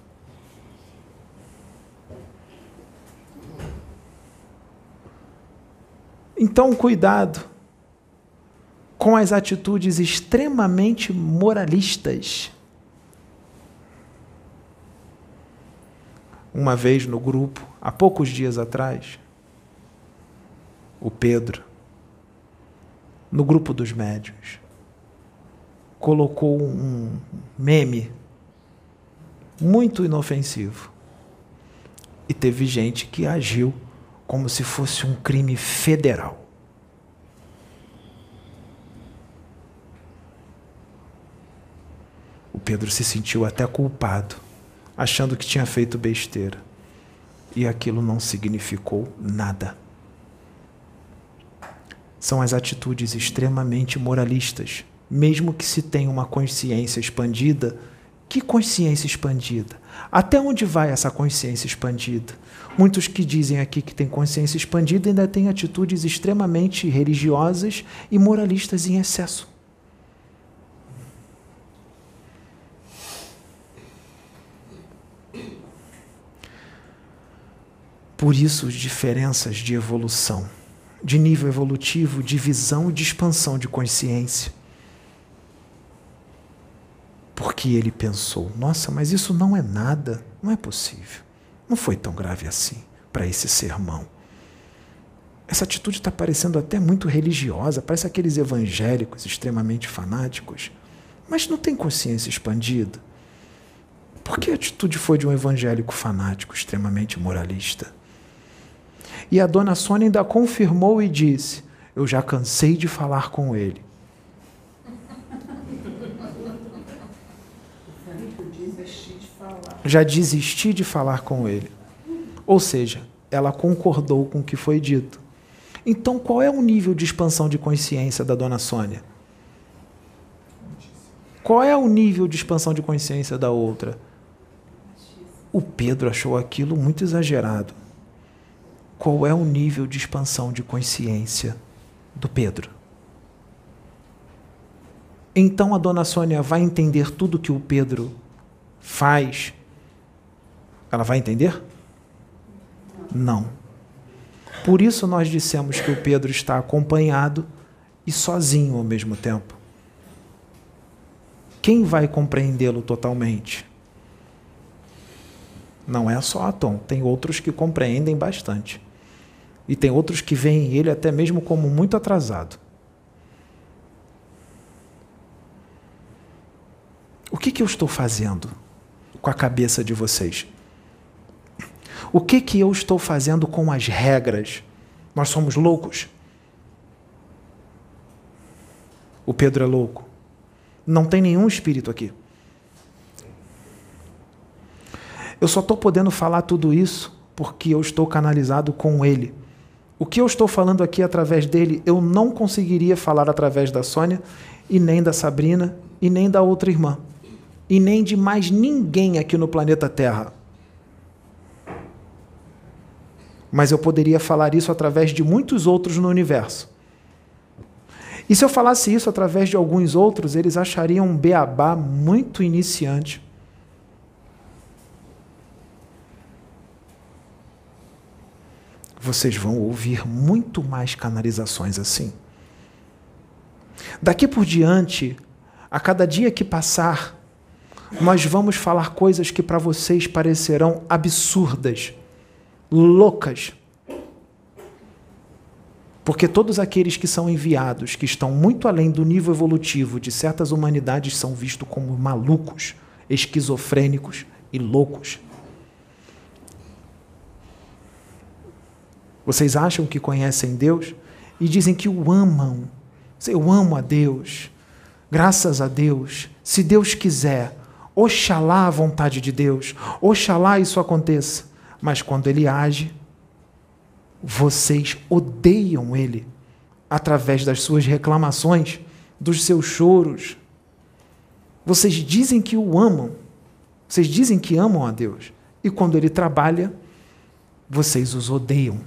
Então, cuidado com as atitudes extremamente moralistas. Uma vez no grupo, há poucos dias atrás, o Pedro, no grupo dos médios, colocou um meme muito inofensivo. E teve gente que agiu como se fosse um crime federal. O Pedro se sentiu até culpado, achando que tinha feito besteira. E aquilo não significou nada. São as atitudes extremamente moralistas, mesmo que se tenha uma consciência expandida. Que consciência expandida? Até onde vai essa consciência expandida? Muitos que dizem aqui que têm consciência expandida ainda têm atitudes extremamente religiosas e moralistas em excesso. Por isso, diferenças de evolução, de nível evolutivo, de visão e de expansão de consciência. Porque ele pensou: nossa, mas isso não é nada, não é possível. Não foi tão grave assim para esse sermão. Essa atitude está parecendo até muito religiosa, parece aqueles evangélicos extremamente fanáticos, mas não tem consciência expandida. Por que a atitude foi de um evangélico fanático, extremamente moralista? E a dona Sônia ainda confirmou e disse: Eu já cansei de falar com ele. Já desisti de falar com ele. Ou seja, ela concordou com o que foi dito. Então, qual é o nível de expansão de consciência da dona Sônia? Qual é o nível de expansão de consciência da outra? O Pedro achou aquilo muito exagerado. Qual é o nível de expansão de consciência do Pedro? Então a dona Sônia vai entender tudo que o Pedro faz ela vai entender? Não. Por isso nós dissemos que o Pedro está acompanhado e sozinho ao mesmo tempo. Quem vai compreendê-lo totalmente? Não é só Atom, tem outros que compreendem bastante. E tem outros que veem ele até mesmo como muito atrasado. que, que eu estou fazendo com a cabeça de vocês? O que, que eu estou fazendo com as regras? Nós somos loucos? O Pedro é louco. Não tem nenhum espírito aqui. Eu só estou podendo falar tudo isso porque eu estou canalizado com ele. O que eu estou falando aqui através dele, eu não conseguiria falar através da Sônia, e nem da Sabrina, e nem da outra irmã, e nem de mais ninguém aqui no planeta Terra. Mas eu poderia falar isso através de muitos outros no universo. E se eu falasse isso através de alguns outros, eles achariam um beabá muito iniciante. Vocês vão ouvir muito mais canalizações assim. Daqui por diante, a cada dia que passar, nós vamos falar coisas que para vocês parecerão absurdas, loucas, porque todos aqueles que são enviados, que estão muito além do nível evolutivo de certas humanidades, são vistos como malucos, esquizofrênicos e loucos. Vocês acham que conhecem Deus e dizem que o amam. Eu amo a Deus, graças a Deus. Se Deus quiser, oxalá a vontade de Deus, oxalá isso aconteça. Mas quando Ele age, vocês odeiam ele através das suas reclamações, dos seus choros. Vocês dizem que o amam. Vocês dizem que amam a Deus. E quando ele trabalha, vocês os odeiam.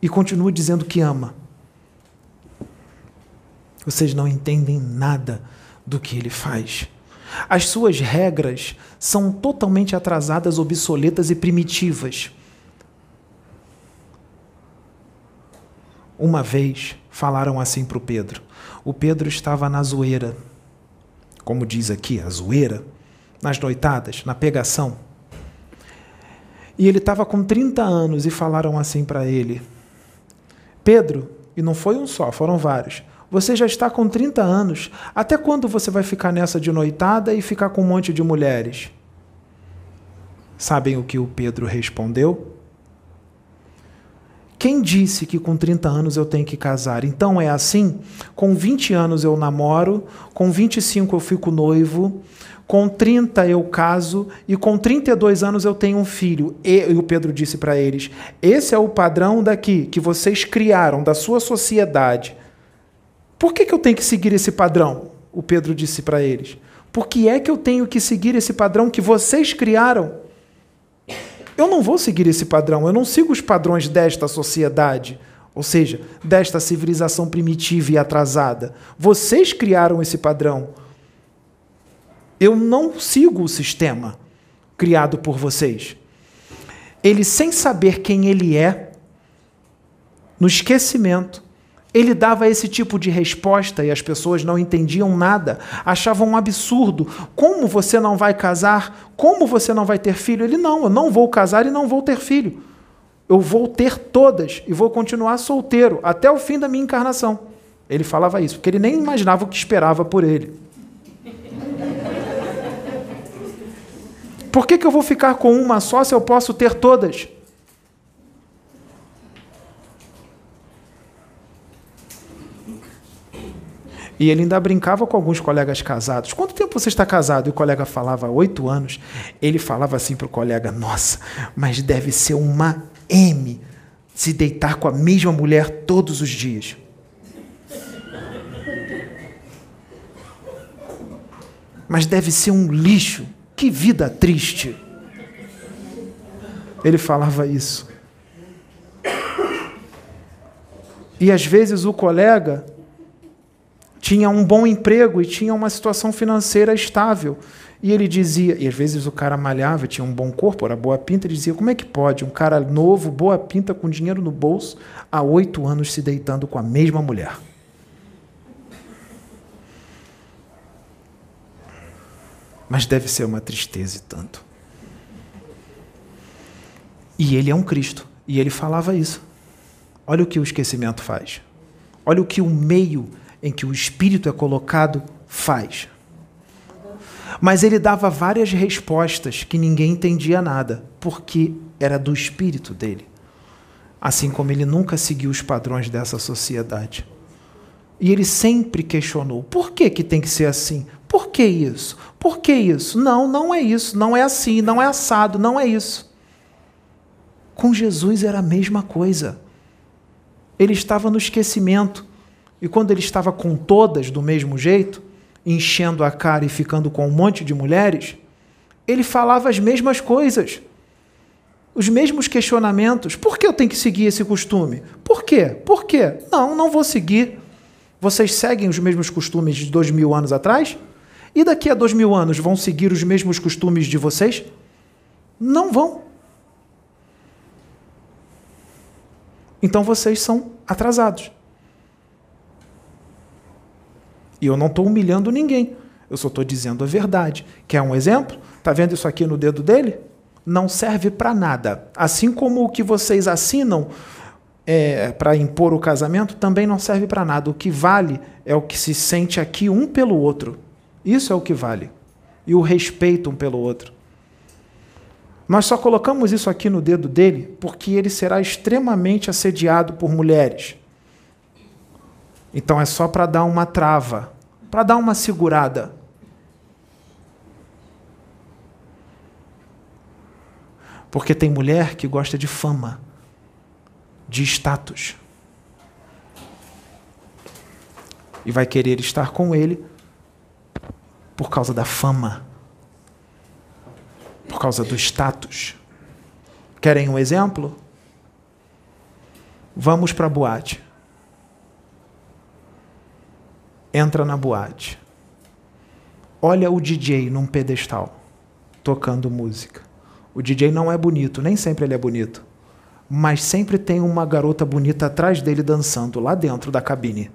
E continuam dizendo que ama. Vocês não entendem nada do que ele faz. As suas regras são totalmente atrasadas, obsoletas e primitivas. Uma vez falaram assim para o Pedro. O Pedro estava na zoeira, como diz aqui, a zoeira, nas noitadas, na pegação. E ele estava com 30 anos e falaram assim para ele: Pedro, e não foi um só, foram vários. Você já está com 30 anos. Até quando você vai ficar nessa de noitada e ficar com um monte de mulheres? Sabem o que o Pedro respondeu? Quem disse que com 30 anos eu tenho que casar? Então é assim: com 20 anos eu namoro, com 25 eu fico noivo, com 30 eu caso e com 32 anos eu tenho um filho. E, e o Pedro disse para eles: esse é o padrão daqui que vocês criaram, da sua sociedade. Por que, que eu tenho que seguir esse padrão? O Pedro disse para eles. Por que é que eu tenho que seguir esse padrão que vocês criaram? Eu não vou seguir esse padrão, eu não sigo os padrões desta sociedade, ou seja, desta civilização primitiva e atrasada. Vocês criaram esse padrão. Eu não sigo o sistema criado por vocês. Ele, sem saber quem ele é, no esquecimento, ele dava esse tipo de resposta e as pessoas não entendiam nada, achavam um absurdo. Como você não vai casar? Como você não vai ter filho? Ele não, eu não vou casar e não vou ter filho. Eu vou ter todas e vou continuar solteiro até o fim da minha encarnação. Ele falava isso, porque ele nem imaginava o que esperava por ele. Por que, que eu vou ficar com uma só se eu posso ter todas? E ele ainda brincava com alguns colegas casados. Quanto tempo você está casado? E o colega falava oito anos. Ele falava assim para o colega: Nossa, mas deve ser uma M se deitar com a mesma mulher todos os dias. Mas deve ser um lixo. Que vida triste. Ele falava isso. E às vezes o colega tinha um bom emprego e tinha uma situação financeira estável. E ele dizia, e às vezes o cara malhava, tinha um bom corpo, era boa pinta, ele dizia: como é que pode um cara novo, boa pinta, com dinheiro no bolso, há oito anos se deitando com a mesma mulher? Mas deve ser uma tristeza e tanto. E ele é um Cristo, e ele falava isso. Olha o que o esquecimento faz. Olha o que o meio em que o espírito é colocado faz. Mas ele dava várias respostas que ninguém entendia nada, porque era do espírito dele. Assim como ele nunca seguiu os padrões dessa sociedade. E ele sempre questionou: por que, que tem que ser assim? Por que isso? Por que isso? Não, não é isso, não é assim, não é assado, não é isso. Com Jesus era a mesma coisa. Ele estava no esquecimento. E quando ele estava com todas do mesmo jeito, enchendo a cara e ficando com um monte de mulheres, ele falava as mesmas coisas, os mesmos questionamentos. Por que eu tenho que seguir esse costume? Por quê? Por quê? Não, não vou seguir. Vocês seguem os mesmos costumes de dois mil anos atrás? E daqui a dois mil anos vão seguir os mesmos costumes de vocês? Não vão. Então vocês são atrasados. E eu não estou humilhando ninguém. Eu só estou dizendo a verdade. Quer um exemplo? Está vendo isso aqui no dedo dele? Não serve para nada. Assim como o que vocês assinam é, para impor o casamento também não serve para nada. O que vale é o que se sente aqui um pelo outro. Isso é o que vale. E o respeito um pelo outro. Nós só colocamos isso aqui no dedo dele porque ele será extremamente assediado por mulheres. Então é só para dar uma trava para dar uma segurada. Porque tem mulher que gosta de fama, de status. E vai querer estar com ele por causa da fama, por causa do status. Querem um exemplo? Vamos para a boate entra na boate. Olha o DJ num pedestal, tocando música. O DJ não é bonito, nem sempre ele é bonito. Mas sempre tem uma garota bonita atrás dele dançando, lá dentro da cabine.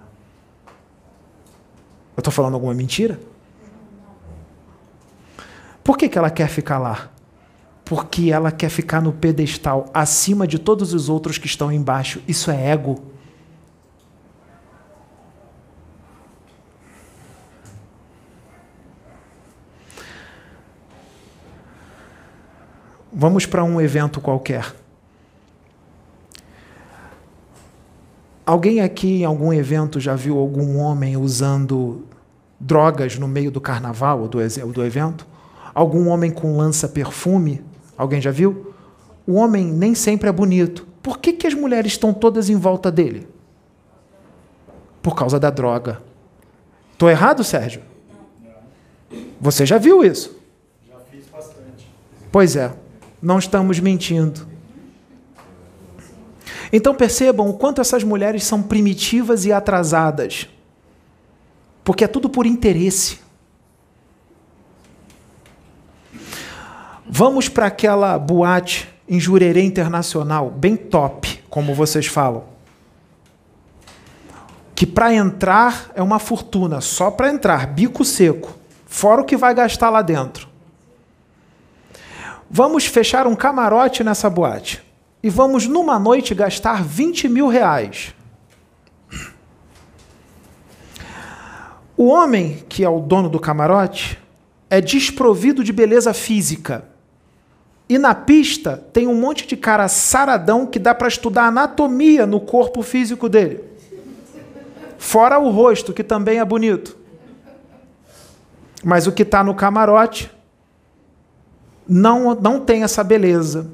Eu estou falando alguma mentira? Por que, que ela quer ficar lá? Porque ela quer ficar no pedestal acima de todos os outros que estão embaixo. Isso é ego. Vamos para um evento qualquer. Alguém aqui em algum evento já viu algum homem usando drogas no meio do carnaval ou do, do evento? Algum homem com lança-perfume? Alguém já viu? O homem nem sempre é bonito. Por que, que as mulheres estão todas em volta dele? Por causa da droga. Estou errado, Sérgio? Você já viu isso? Já fiz bastante. Pois é não estamos mentindo. Então percebam o quanto essas mulheres são primitivas e atrasadas. Porque é tudo por interesse. Vamos para aquela boate em Jurerê Internacional, bem top, como vocês falam. Que para entrar é uma fortuna, só para entrar, bico seco, fora o que vai gastar lá dentro. Vamos fechar um camarote nessa boate e vamos, numa noite, gastar 20 mil reais. O homem, que é o dono do camarote, é desprovido de beleza física. E na pista tem um monte de cara saradão que dá para estudar anatomia no corpo físico dele. Fora o rosto, que também é bonito. Mas o que está no camarote não, não tem essa beleza.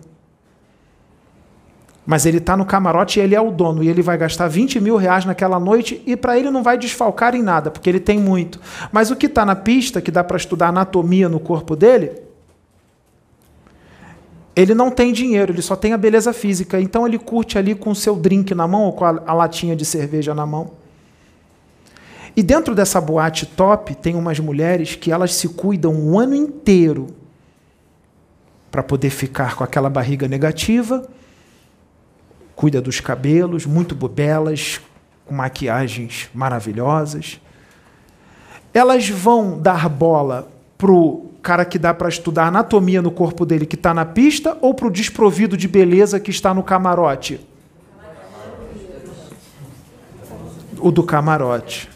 Mas ele está no camarote e ele é o dono, e ele vai gastar 20 mil reais naquela noite, e para ele não vai desfalcar em nada, porque ele tem muito. Mas o que está na pista, que dá para estudar anatomia no corpo dele, ele não tem dinheiro, ele só tem a beleza física. Então ele curte ali com o seu drink na mão ou com a, a latinha de cerveja na mão. E dentro dessa boate top tem umas mulheres que elas se cuidam o ano inteiro para poder ficar com aquela barriga negativa. Cuida dos cabelos, muito belas, com maquiagens maravilhosas. Elas vão dar bola pro cara que dá para estudar anatomia no corpo dele que está na pista ou pro desprovido de beleza que está no camarote? O do camarote.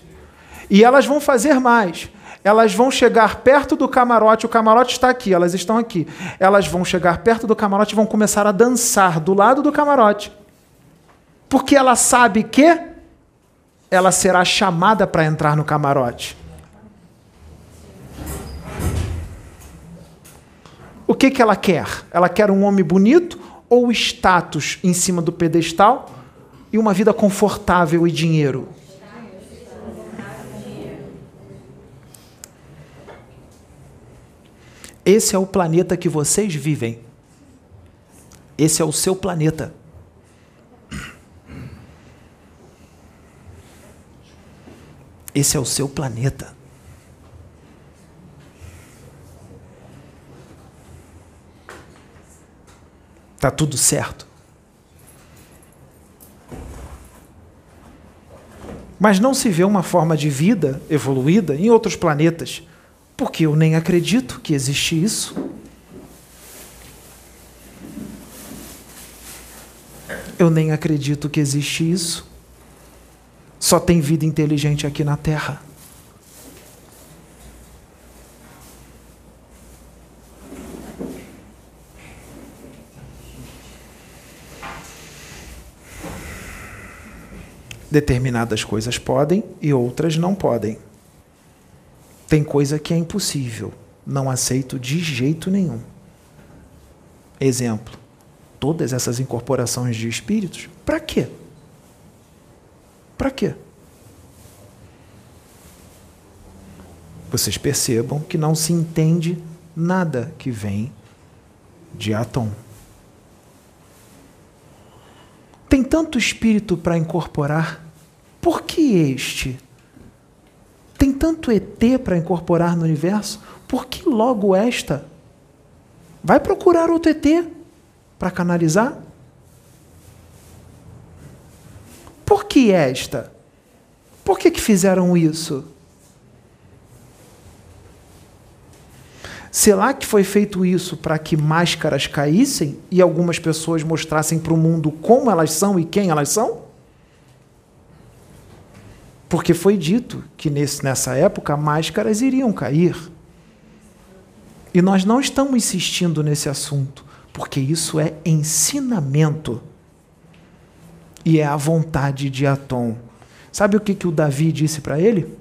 E elas vão fazer mais Elas vão chegar perto do camarote, o camarote está aqui, elas estão aqui. Elas vão chegar perto do camarote e vão começar a dançar do lado do camarote. Porque ela sabe que ela será chamada para entrar no camarote. O que, que ela quer? Ela quer um homem bonito ou status em cima do pedestal e uma vida confortável e dinheiro? Esse é o planeta que vocês vivem. Esse é o seu planeta. Esse é o seu planeta. Tá tudo certo. Mas não se vê uma forma de vida evoluída em outros planetas, porque eu nem acredito que existe isso. Eu nem acredito que existe isso. Só tem vida inteligente aqui na Terra. Determinadas coisas podem e outras não podem. Tem coisa que é impossível, não aceito de jeito nenhum. Exemplo: todas essas incorporações de espíritos, para quê? Para quê? Vocês percebam que não se entende nada que vem de Atom. Tem tanto espírito para incorporar, por que este? Tem tanto ET para incorporar no universo, por que logo esta? Vai procurar outro ET para canalizar? Por que esta? Por que, que fizeram isso? Será que foi feito isso para que máscaras caíssem e algumas pessoas mostrassem para o mundo como elas são e quem elas são? Porque foi dito que nesse, nessa época máscaras iriam cair. E nós não estamos insistindo nesse assunto, porque isso é ensinamento e é a vontade de Atom. Sabe o que, que o Davi disse para ele?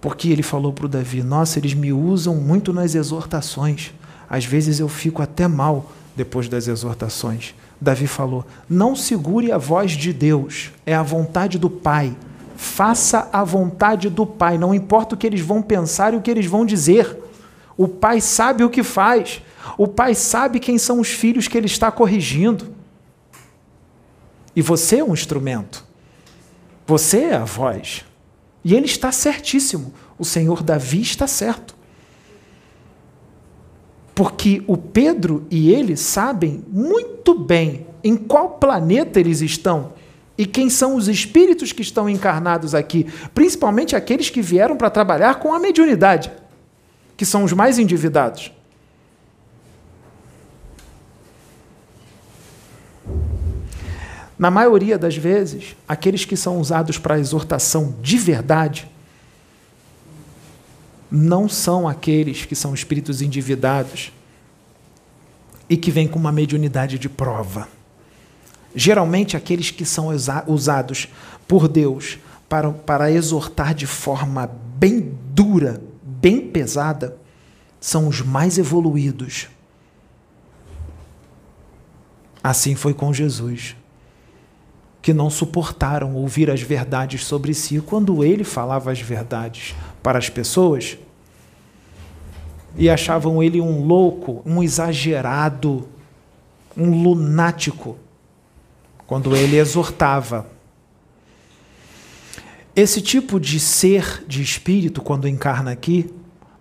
Porque ele falou para o Davi: Nossa, eles me usam muito nas exortações. Às vezes eu fico até mal depois das exortações. Davi falou: Não segure a voz de Deus, é a vontade do Pai. Faça a vontade do Pai, não importa o que eles vão pensar e o que eles vão dizer. O Pai sabe o que faz. O Pai sabe quem são os filhos que ele está corrigindo. E você é um instrumento. Você é a voz. E ele está certíssimo. O Senhor Davi está certo. Porque o Pedro e ele sabem muito bem em qual planeta eles estão e quem são os espíritos que estão encarnados aqui, principalmente aqueles que vieram para trabalhar com a mediunidade, que são os mais endividados. Na maioria das vezes, aqueles que são usados para exortação de verdade não são aqueles que são espíritos endividados e que vêm com uma mediunidade de prova. Geralmente, aqueles que são usados por Deus para, para exortar de forma bem dura, bem pesada, são os mais evoluídos. Assim foi com Jesus que não suportaram ouvir as verdades sobre si quando ele falava as verdades para as pessoas e achavam ele um louco, um exagerado, um lunático, quando ele exortava. Esse tipo de ser, de espírito, quando encarna aqui,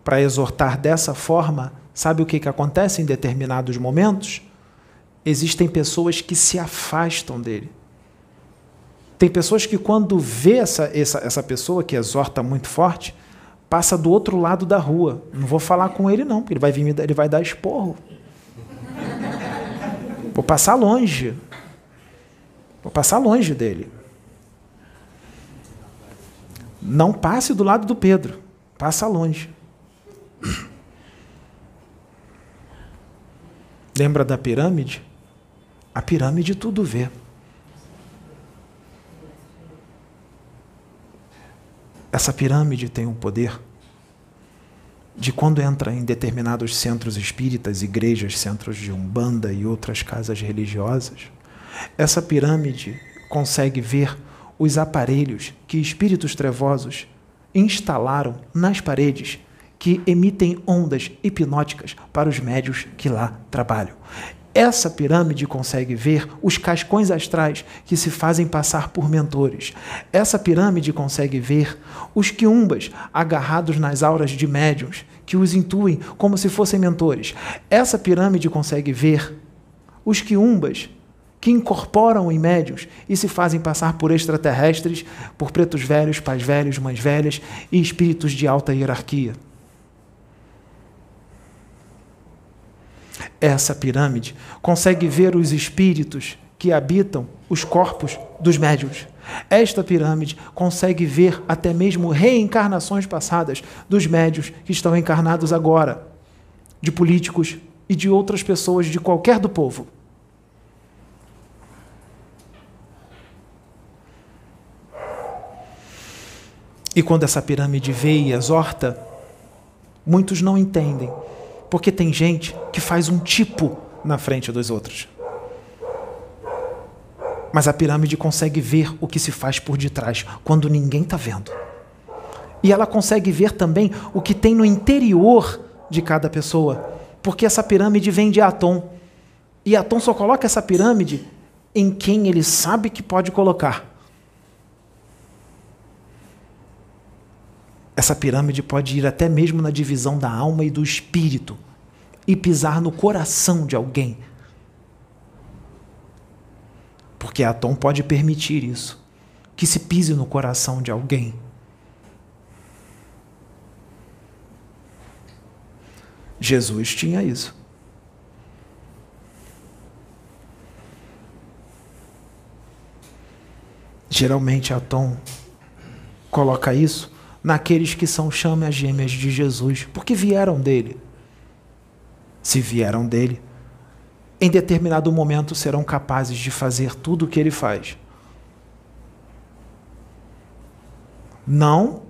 para exortar dessa forma, sabe o que, que acontece em determinados momentos? Existem pessoas que se afastam dele. Tem pessoas que, quando vê essa, essa, essa pessoa que exorta muito forte, passa do outro lado da rua. Não vou falar com ele, não, porque ele vai vir ele vai dar esporro. Vou passar longe. Vou passar longe dele. Não passe do lado do Pedro, passa longe. Lembra da pirâmide? A pirâmide tudo vê. Essa pirâmide tem um poder de quando entra em determinados centros espíritas, igrejas, centros de umbanda e outras casas religiosas, essa pirâmide consegue ver os aparelhos que espíritos trevosos instalaram nas paredes que emitem ondas hipnóticas para os médios que lá trabalham. Essa pirâmide consegue ver os cascões astrais que se fazem passar por mentores. Essa pirâmide consegue ver os quiumbas agarrados nas auras de médiums que os intuem como se fossem mentores. Essa pirâmide consegue ver os quiumbas que incorporam em médios e se fazem passar por extraterrestres, por pretos velhos, pais velhos, mães velhas e espíritos de alta hierarquia. Essa pirâmide consegue ver os espíritos que habitam os corpos dos médios. Esta pirâmide consegue ver até mesmo reencarnações passadas dos médios que estão encarnados agora, de políticos e de outras pessoas de qualquer do povo. E quando essa pirâmide vê e exorta, muitos não entendem, porque tem gente que faz um tipo na frente dos outros. Mas a pirâmide consegue ver o que se faz por detrás, quando ninguém está vendo. E ela consegue ver também o que tem no interior de cada pessoa, porque essa pirâmide vem de Atom. E Atom só coloca essa pirâmide em quem ele sabe que pode colocar. Essa pirâmide pode ir até mesmo na divisão da alma e do espírito e pisar no coração de alguém. Porque Atom pode permitir isso, que se pise no coração de alguém. Jesus tinha isso. Geralmente Atom coloca isso naqueles que são chamas gêmeas de Jesus, porque vieram dele. Se vieram dele, em determinado momento serão capazes de fazer tudo o que ele faz. Não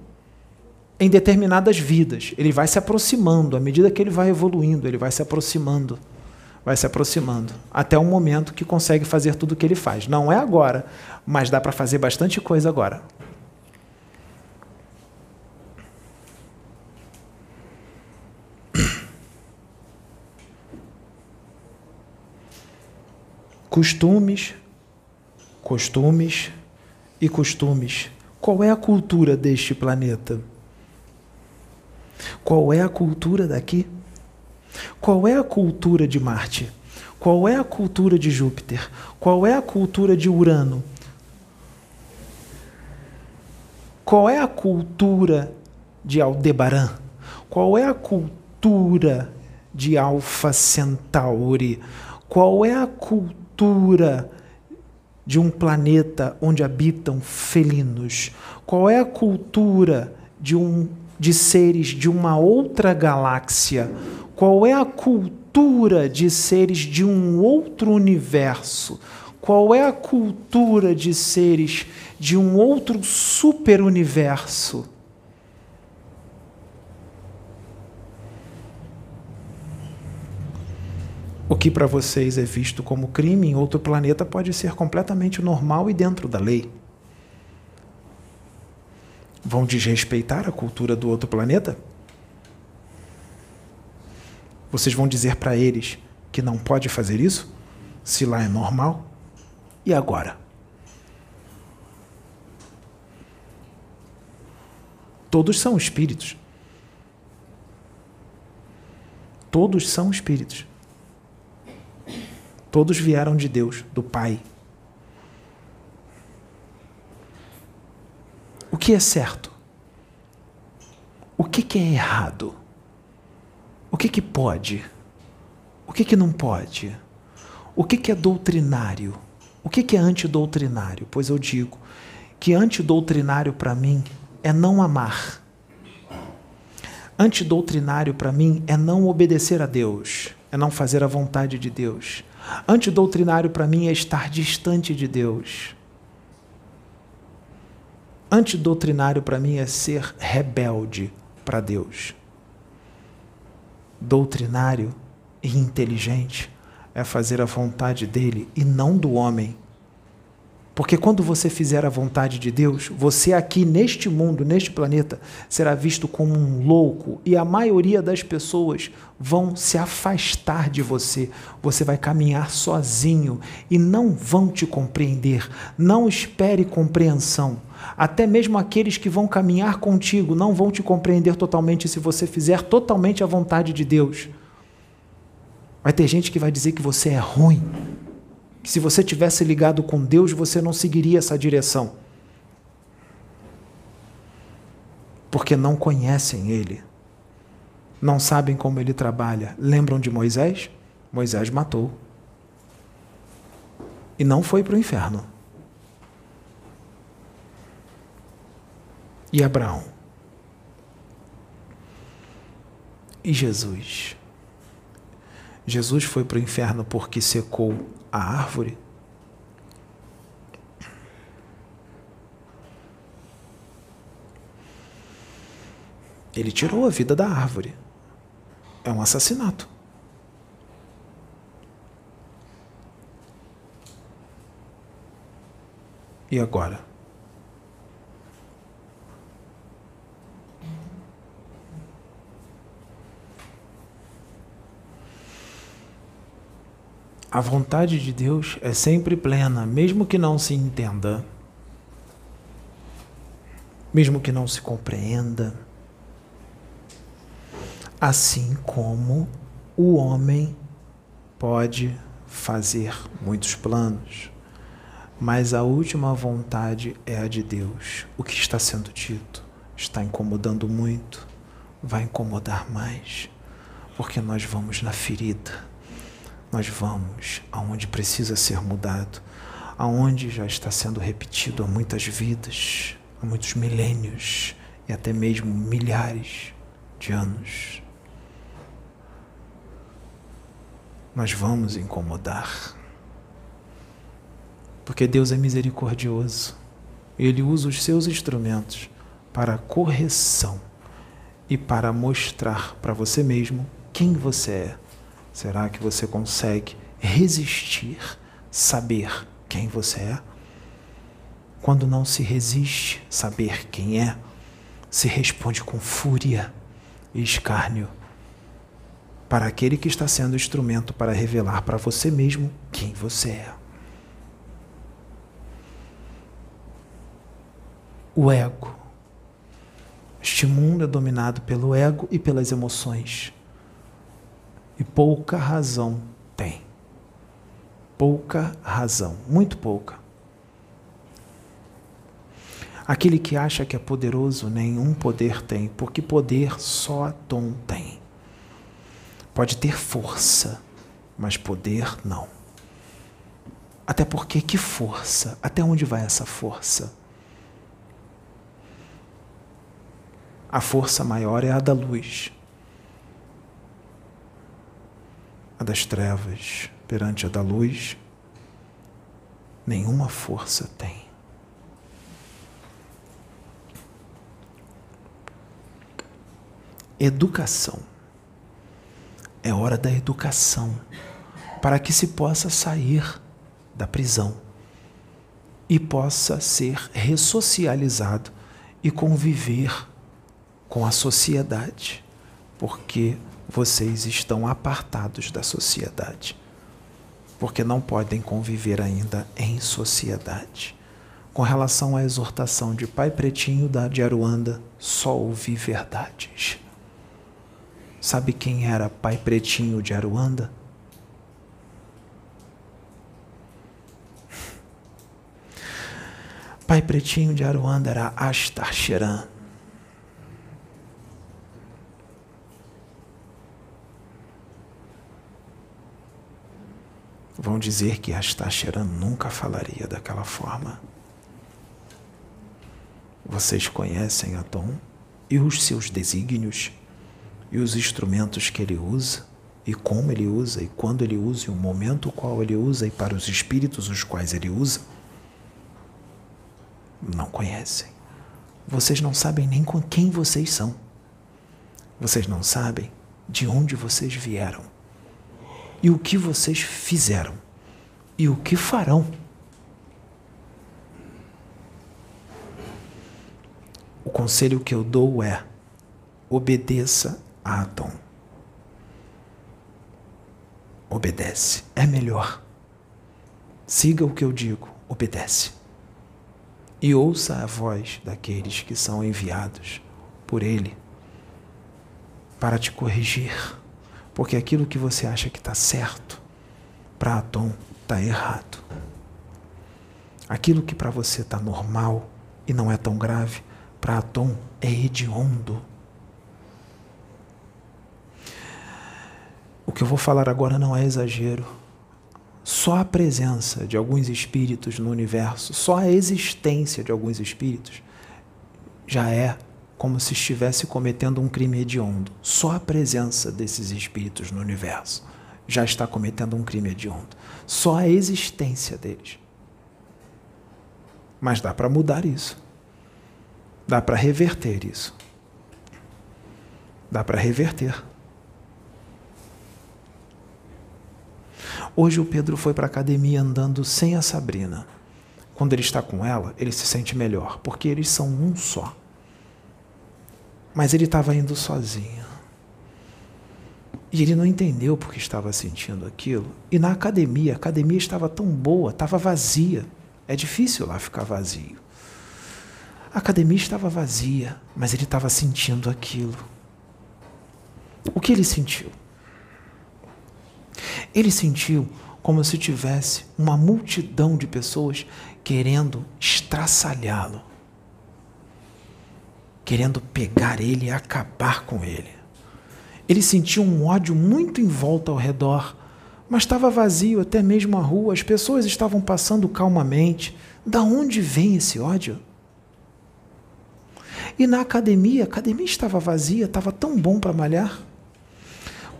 em determinadas vidas. Ele vai se aproximando, à medida que ele vai evoluindo, ele vai se aproximando, vai se aproximando, até um momento que consegue fazer tudo o que ele faz. Não é agora, mas dá para fazer bastante coisa agora. Costumes, costumes e costumes. Qual é a cultura deste planeta? Qual é a cultura daqui? Qual é a cultura de Marte? Qual é a cultura de Júpiter? Qual é a cultura de Urano? Qual é a cultura de Aldebaran? Qual é a cultura de Alfa Centauri? Qual é a cultura cultura de um planeta onde habitam felinos? Qual é a cultura de, um, de seres de uma outra galáxia? Qual é a cultura de seres de um outro universo? Qual é a cultura de seres de um outro super-universo? O que para vocês é visto como crime em outro planeta pode ser completamente normal e dentro da lei. Vão desrespeitar a cultura do outro planeta? Vocês vão dizer para eles que não pode fazer isso? Se lá é normal? E agora? Todos são espíritos. Todos são espíritos. Todos vieram de Deus, do Pai. O que é certo? O que, que é errado? O que, que pode? O que, que não pode? O que, que é doutrinário? O que, que é antidoutrinário? Pois eu digo que antidoutrinário para mim é não amar. Antidoutrinário para mim é não obedecer a Deus, é não fazer a vontade de Deus. Antidoutrinário para mim é estar distante de Deus. Antidoutrinário para mim é ser rebelde para Deus. Doutrinário e inteligente é fazer a vontade dele e não do homem. Porque quando você fizer a vontade de Deus, você aqui neste mundo, neste planeta, será visto como um louco e a maioria das pessoas vão se afastar de você. Você vai caminhar sozinho e não vão te compreender. Não espere compreensão. Até mesmo aqueles que vão caminhar contigo não vão te compreender totalmente se você fizer totalmente a vontade de Deus. Vai ter gente que vai dizer que você é ruim, que se você tivesse ligado com Deus, você não seguiria essa direção. Porque não conhecem Ele, não sabem como Ele trabalha. Lembram de Moisés? Moisés matou. E não foi para o inferno. E Abraão? E Jesus? Jesus foi para o inferno porque secou a árvore? Ele tirou a vida da árvore. É um assassinato. E agora? A vontade de Deus é sempre plena, mesmo que não se entenda, mesmo que não se compreenda. Assim como o homem pode fazer muitos planos, mas a última vontade é a de Deus. O que está sendo dito está incomodando muito, vai incomodar mais, porque nós vamos na ferida nós vamos aonde precisa ser mudado, aonde já está sendo repetido há muitas vidas, há muitos milênios e até mesmo milhares de anos. Nós vamos incomodar. Porque Deus é misericordioso. Ele usa os seus instrumentos para correção e para mostrar para você mesmo quem você é Será que você consegue resistir, saber quem você é? Quando não se resiste saber quem é, se responde com fúria e escárnio para aquele que está sendo instrumento para revelar para você mesmo quem você é. O ego. Este mundo é dominado pelo ego e pelas emoções e pouca razão tem. Pouca razão, muito pouca. Aquele que acha que é poderoso, nenhum poder tem, porque poder só Adão tem. Pode ter força, mas poder não. Até porque que força? Até onde vai essa força? A força maior é a da luz. A das trevas perante a da luz, nenhuma força tem. Educação. É hora da educação para que se possa sair da prisão e possa ser ressocializado e conviver com a sociedade, porque vocês estão apartados da sociedade, porque não podem conviver ainda em sociedade. Com relação à exortação de Pai Pretinho da de Aruanda, só ouvi verdades. Sabe quem era Pai Pretinho de Aruanda? Pai Pretinho de Aruanda era Astar Sheran. Vão dizer que Astacheran nunca falaria daquela forma. Vocês conhecem Atom e os seus desígnios e os instrumentos que ele usa e como ele usa e quando ele usa e o momento qual ele usa e para os espíritos os quais ele usa? Não conhecem. Vocês não sabem nem com quem vocês são. Vocês não sabem de onde vocês vieram e o que vocês fizeram e o que farão. O conselho que eu dou é: obedeça a Atom. Obedece. É melhor. Siga o que eu digo, obedece. E ouça a voz daqueles que são enviados por Ele para te corrigir, porque aquilo que você acha que está certo, para Atom está errado. Aquilo que para você está normal e não é tão grave, para Atom é hediondo. O que eu vou falar agora não é exagero. Só a presença de alguns espíritos no universo, só a existência de alguns espíritos, já é como se estivesse cometendo um crime hediondo. Só a presença desses espíritos no universo já está cometendo um crime hediondo. Só a existência deles. Mas dá para mudar isso. Dá para reverter isso. Dá para reverter. Hoje o Pedro foi para a academia andando sem a Sabrina. Quando ele está com ela, ele se sente melhor, porque eles são um só. Mas ele estava indo sozinho. E ele não entendeu porque estava sentindo aquilo. E na academia, a academia estava tão boa, estava vazia. É difícil lá ficar vazio. A academia estava vazia, mas ele estava sentindo aquilo. O que ele sentiu? Ele sentiu como se tivesse uma multidão de pessoas querendo estraçalhá-lo, querendo pegar ele e acabar com ele. Ele sentiu um ódio muito em volta ao redor, mas estava vazio até mesmo a rua, as pessoas estavam passando calmamente. Da onde vem esse ódio? E na academia, a academia estava vazia, estava tão bom para malhar.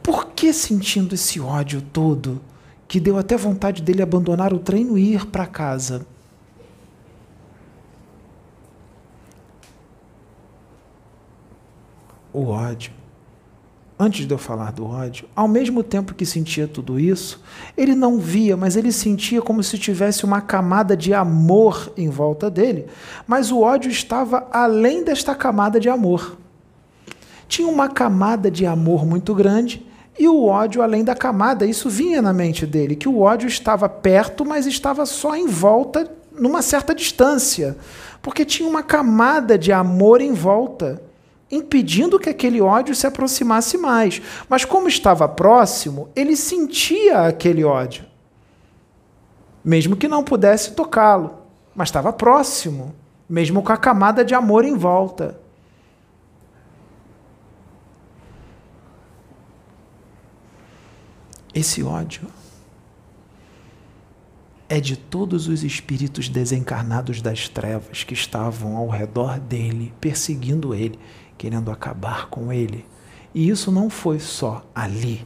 Por que sentindo esse ódio todo, que deu até vontade dele abandonar o treino e ir para casa? O ódio. Antes de eu falar do ódio, ao mesmo tempo que sentia tudo isso, ele não via, mas ele sentia como se tivesse uma camada de amor em volta dele, mas o ódio estava além desta camada de amor. Tinha uma camada de amor muito grande e o ódio além da camada, isso vinha na mente dele, que o ódio estava perto, mas estava só em volta, numa certa distância, porque tinha uma camada de amor em volta impedindo que aquele ódio se aproximasse mais. Mas como estava próximo, ele sentia aquele ódio. Mesmo que não pudesse tocá-lo, mas estava próximo, mesmo com a camada de amor em volta. Esse ódio é de todos os espíritos desencarnados das trevas que estavam ao redor dele, perseguindo ele querendo acabar com ele. E isso não foi só ali,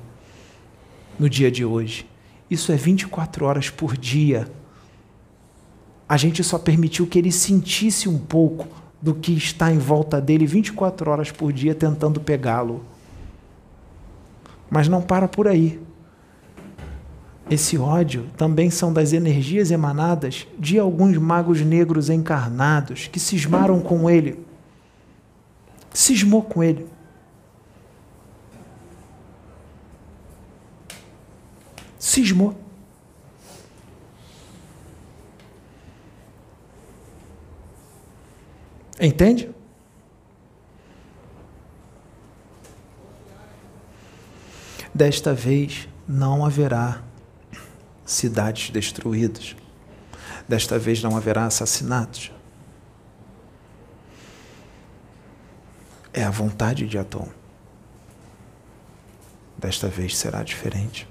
no dia de hoje. Isso é 24 horas por dia. A gente só permitiu que ele sentisse um pouco do que está em volta dele 24 horas por dia tentando pegá-lo. Mas não para por aí. Esse ódio também são das energias emanadas de alguns magos negros encarnados que cismaram com ele cismou com ele. Cismou. Entende? Desta vez não haverá cidades destruídas. Desta vez não haverá assassinatos. É a vontade de Atom. Desta vez será diferente.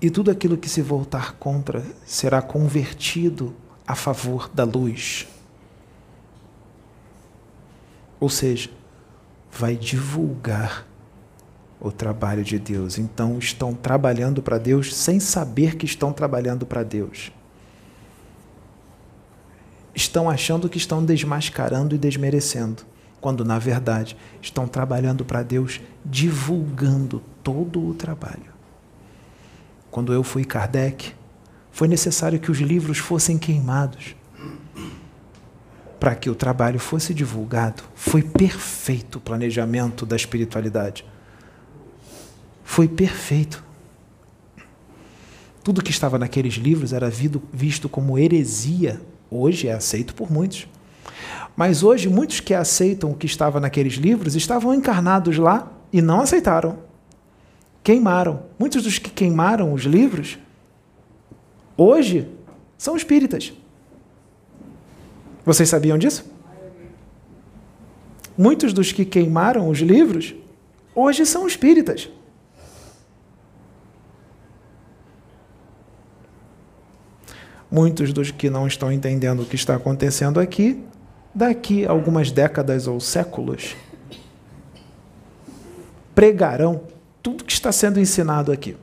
E tudo aquilo que se voltar contra será convertido a favor da luz. Ou seja, vai divulgar o trabalho de Deus. Então, estão trabalhando para Deus sem saber que estão trabalhando para Deus. Estão achando que estão desmascarando e desmerecendo, quando na verdade estão trabalhando para Deus, divulgando todo o trabalho. Quando eu fui Kardec, foi necessário que os livros fossem queimados para que o trabalho fosse divulgado. Foi perfeito o planejamento da espiritualidade. Foi perfeito. Tudo que estava naqueles livros era visto como heresia. Hoje é aceito por muitos. Mas hoje, muitos que aceitam o que estava naqueles livros estavam encarnados lá e não aceitaram. Queimaram. Muitos dos que queimaram os livros, hoje, são espíritas. Vocês sabiam disso? Muitos dos que queimaram os livros hoje são espíritas. Muitos dos que não estão entendendo o que está acontecendo aqui, daqui algumas décadas ou séculos, pregarão tudo que está sendo ensinado aqui.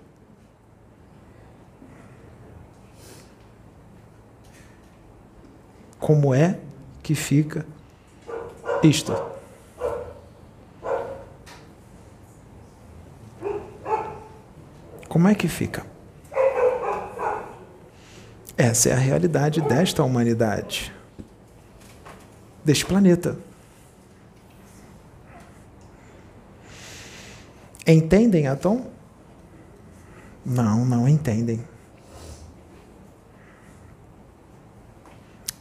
como é que fica isto. Como é que fica? Essa é a realidade desta humanidade, deste planeta. Entendem, Atom? Não, não entendem.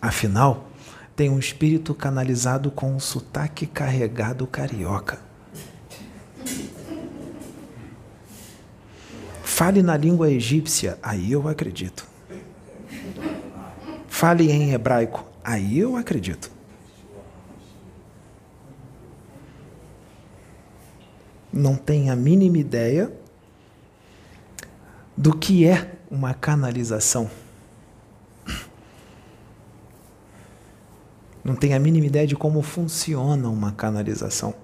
Afinal, tem um espírito canalizado com um sotaque carregado carioca. Fale na língua egípcia, aí eu acredito. Fale em hebraico, aí eu acredito. Não tem a mínima ideia do que é uma canalização. não tem a mínima ideia de como funciona uma canalização.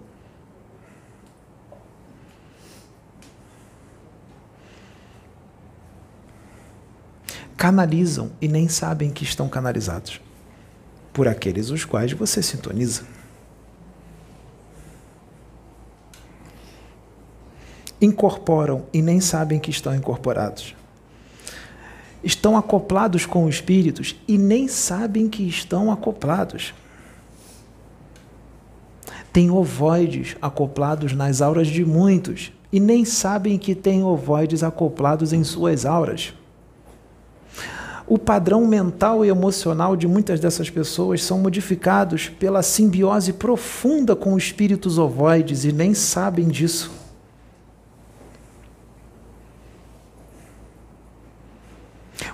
Canalizam e nem sabem que estão canalizados por aqueles os quais você sintoniza. Incorporam e nem sabem que estão incorporados estão acoplados com espíritos e nem sabem que estão acoplados. Tem ovoides acoplados nas auras de muitos e nem sabem que tem ovoides acoplados em suas auras. O padrão mental e emocional de muitas dessas pessoas são modificados pela simbiose profunda com espíritos ovoides e nem sabem disso.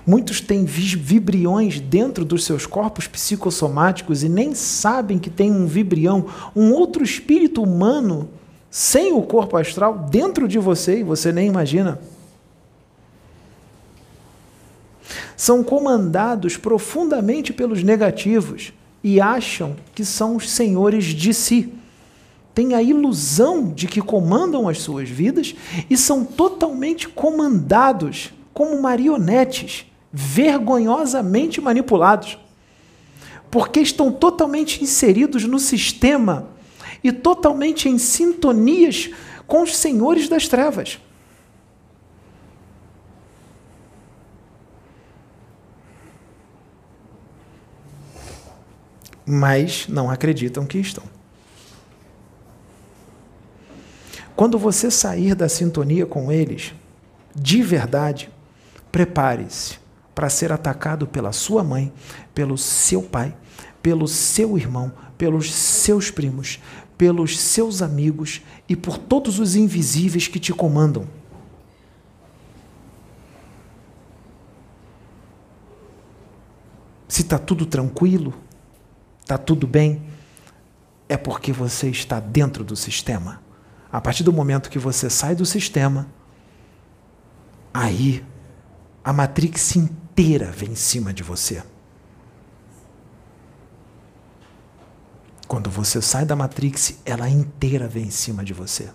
Muitos têm vibriões dentro dos seus corpos psicossomáticos e nem sabem que tem um vibrião, um outro espírito humano sem o corpo astral dentro de você e você nem imagina. São comandados profundamente pelos negativos e acham que são os senhores de si. Têm a ilusão de que comandam as suas vidas e são totalmente comandados como marionetes vergonhosamente manipulados, porque estão totalmente inseridos no sistema e totalmente em sintonias com os senhores das trevas. Mas não acreditam que estão. Quando você sair da sintonia com eles, de verdade, prepare-se para ser atacado pela sua mãe, pelo seu pai, pelo seu irmão, pelos seus primos, pelos seus amigos e por todos os invisíveis que te comandam. Se está tudo tranquilo, está tudo bem, é porque você está dentro do sistema. A partir do momento que você sai do sistema, aí a Matrix inteira vem em cima de você. Quando você sai da Matrix, ela inteira vem em cima de você.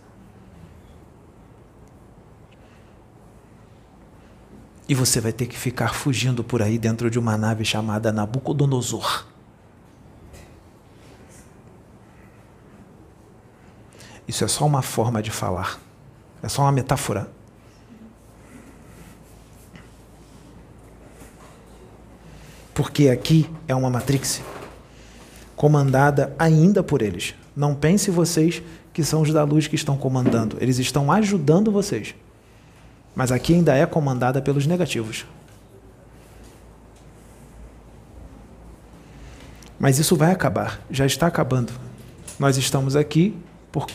E você vai ter que ficar fugindo por aí dentro de uma nave chamada Nabucodonosor. Isso é só uma forma de falar. É só uma metáfora. Porque aqui é uma Matrix comandada ainda por eles. Não pense vocês que são os da luz que estão comandando. Eles estão ajudando vocês. Mas aqui ainda é comandada pelos negativos. Mas isso vai acabar, já está acabando. Nós estamos aqui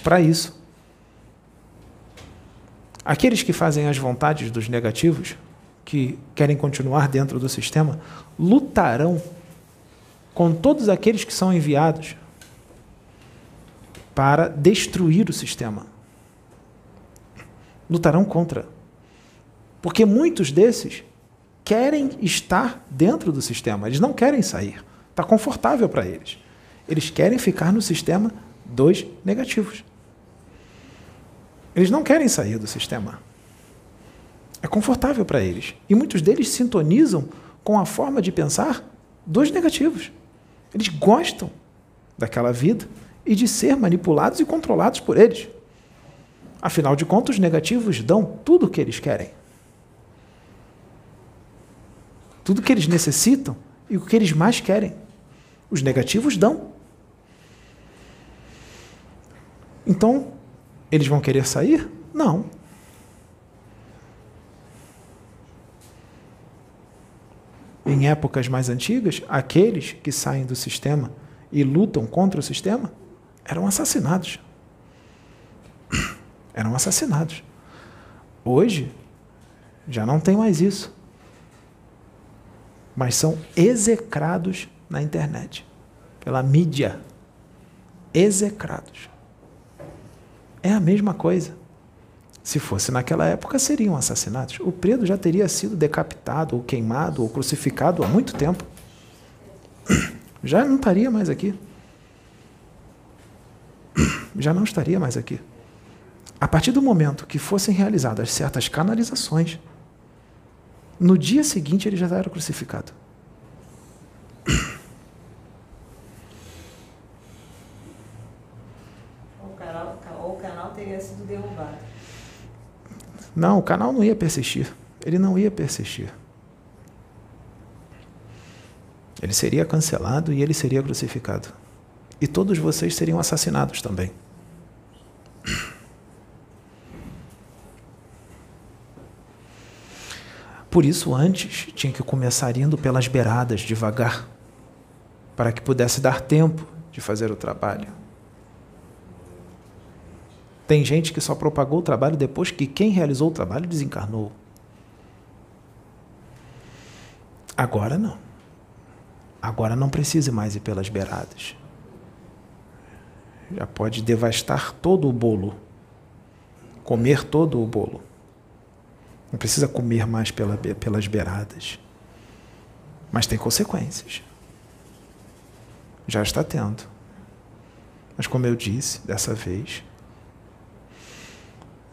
para isso. Aqueles que fazem as vontades dos negativos, que querem continuar dentro do sistema, lutarão com todos aqueles que são enviados para destruir o sistema. Lutarão contra. Porque muitos desses querem estar dentro do sistema, eles não querem sair. Está confortável para eles. Eles querem ficar no sistema dos negativos. Eles não querem sair do sistema. É confortável para eles. E muitos deles sintonizam com a forma de pensar dos negativos. Eles gostam daquela vida e de ser manipulados e controlados por eles. Afinal de contas, os negativos dão tudo o que eles querem. Tudo o que eles necessitam e o que eles mais querem. Os negativos dão. Então, eles vão querer sair? Não. Em épocas mais antigas, aqueles que saem do sistema e lutam contra o sistema eram assassinados. Eram assassinados. Hoje, já não tem mais isso mas são execrados na internet, pela mídia. Execrados. É a mesma coisa. Se fosse naquela época, seriam assassinados. O Pedro já teria sido decapitado, ou queimado, ou crucificado há muito tempo. Já não estaria mais aqui. Já não estaria mais aqui. A partir do momento que fossem realizadas certas canalizações, no dia seguinte ele já era crucificado. O canal, o canal teria sido derrubado. Não, o canal não ia persistir. Ele não ia persistir. Ele seria cancelado e ele seria crucificado. E todos vocês seriam assassinados também. Por isso, antes, tinha que começar indo pelas beiradas, devagar, para que pudesse dar tempo de fazer o trabalho. Tem gente que só propagou o trabalho depois que quem realizou o trabalho desencarnou. Agora não. Agora não precisa mais ir pelas beiradas. Já pode devastar todo o bolo, comer todo o bolo. Não precisa comer mais pela, pelas beiradas. Mas tem consequências. Já está tendo. Mas, como eu disse, dessa vez,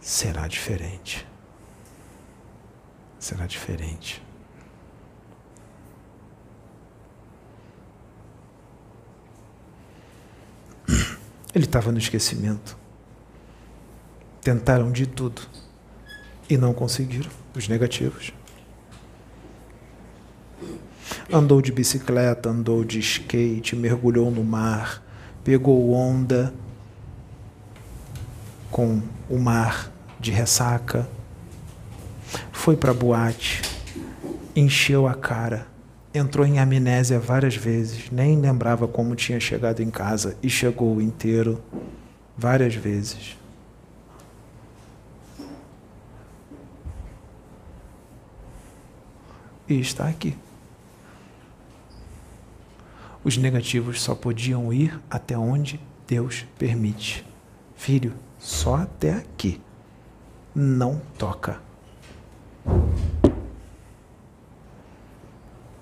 será diferente. Será diferente. Ele estava no esquecimento. Tentaram de tudo e não conseguiram, os negativos. Andou de bicicleta, andou de skate, mergulhou no mar, pegou onda com o mar de ressaca, foi para boate, encheu a cara, entrou em amnésia várias vezes, nem lembrava como tinha chegado em casa e chegou inteiro várias vezes. e está aqui. Os negativos só podiam ir até onde Deus permite. Filho, só até aqui. Não toca.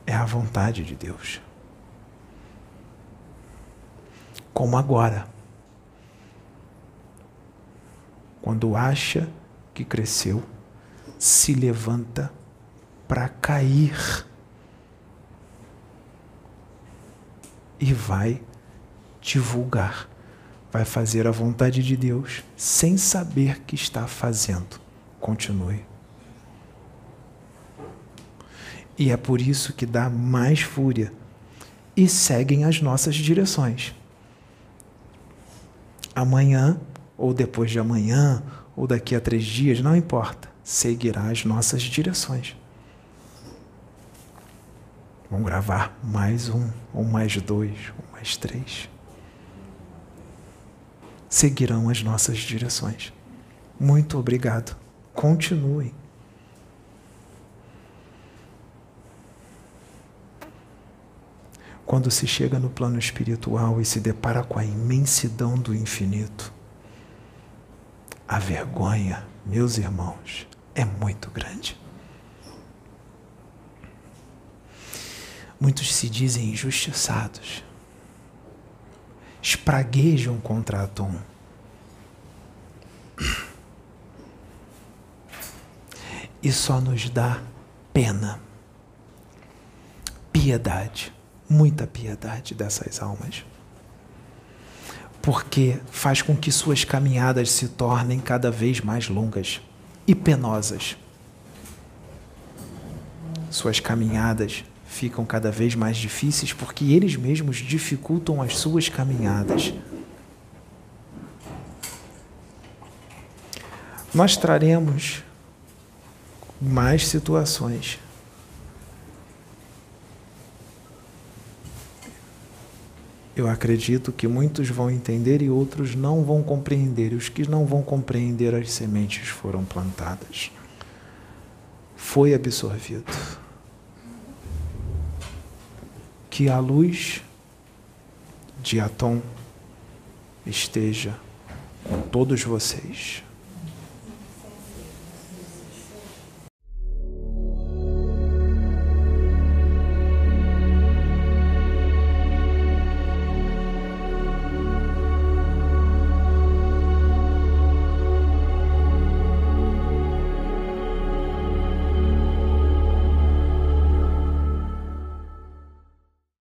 É a vontade de Deus. como agora. Quando acha que cresceu, se levanta para cair e vai divulgar, vai fazer a vontade de Deus sem saber que está fazendo. Continue. E é por isso que dá mais fúria e seguem as nossas direções. Amanhã, ou depois de amanhã, ou daqui a três dias, não importa, seguirá as nossas direções. Vamos gravar mais um, ou mais dois, ou mais três. Seguirão as nossas direções. Muito obrigado. Continuem. Quando se chega no plano espiritual e se depara com a imensidão do infinito, a vergonha, meus irmãos, é muito grande. Muitos se dizem injustiçados, espraguejam contra Atom. E só nos dá pena, piedade muita piedade dessas almas. Porque faz com que suas caminhadas se tornem cada vez mais longas e penosas. Suas caminhadas ficam cada vez mais difíceis porque eles mesmos dificultam as suas caminhadas. Nós traremos mais situações eu acredito que muitos vão entender e outros não vão compreender. Os que não vão compreender, as sementes foram plantadas. Foi absorvido. Que a luz de Atom esteja com todos vocês.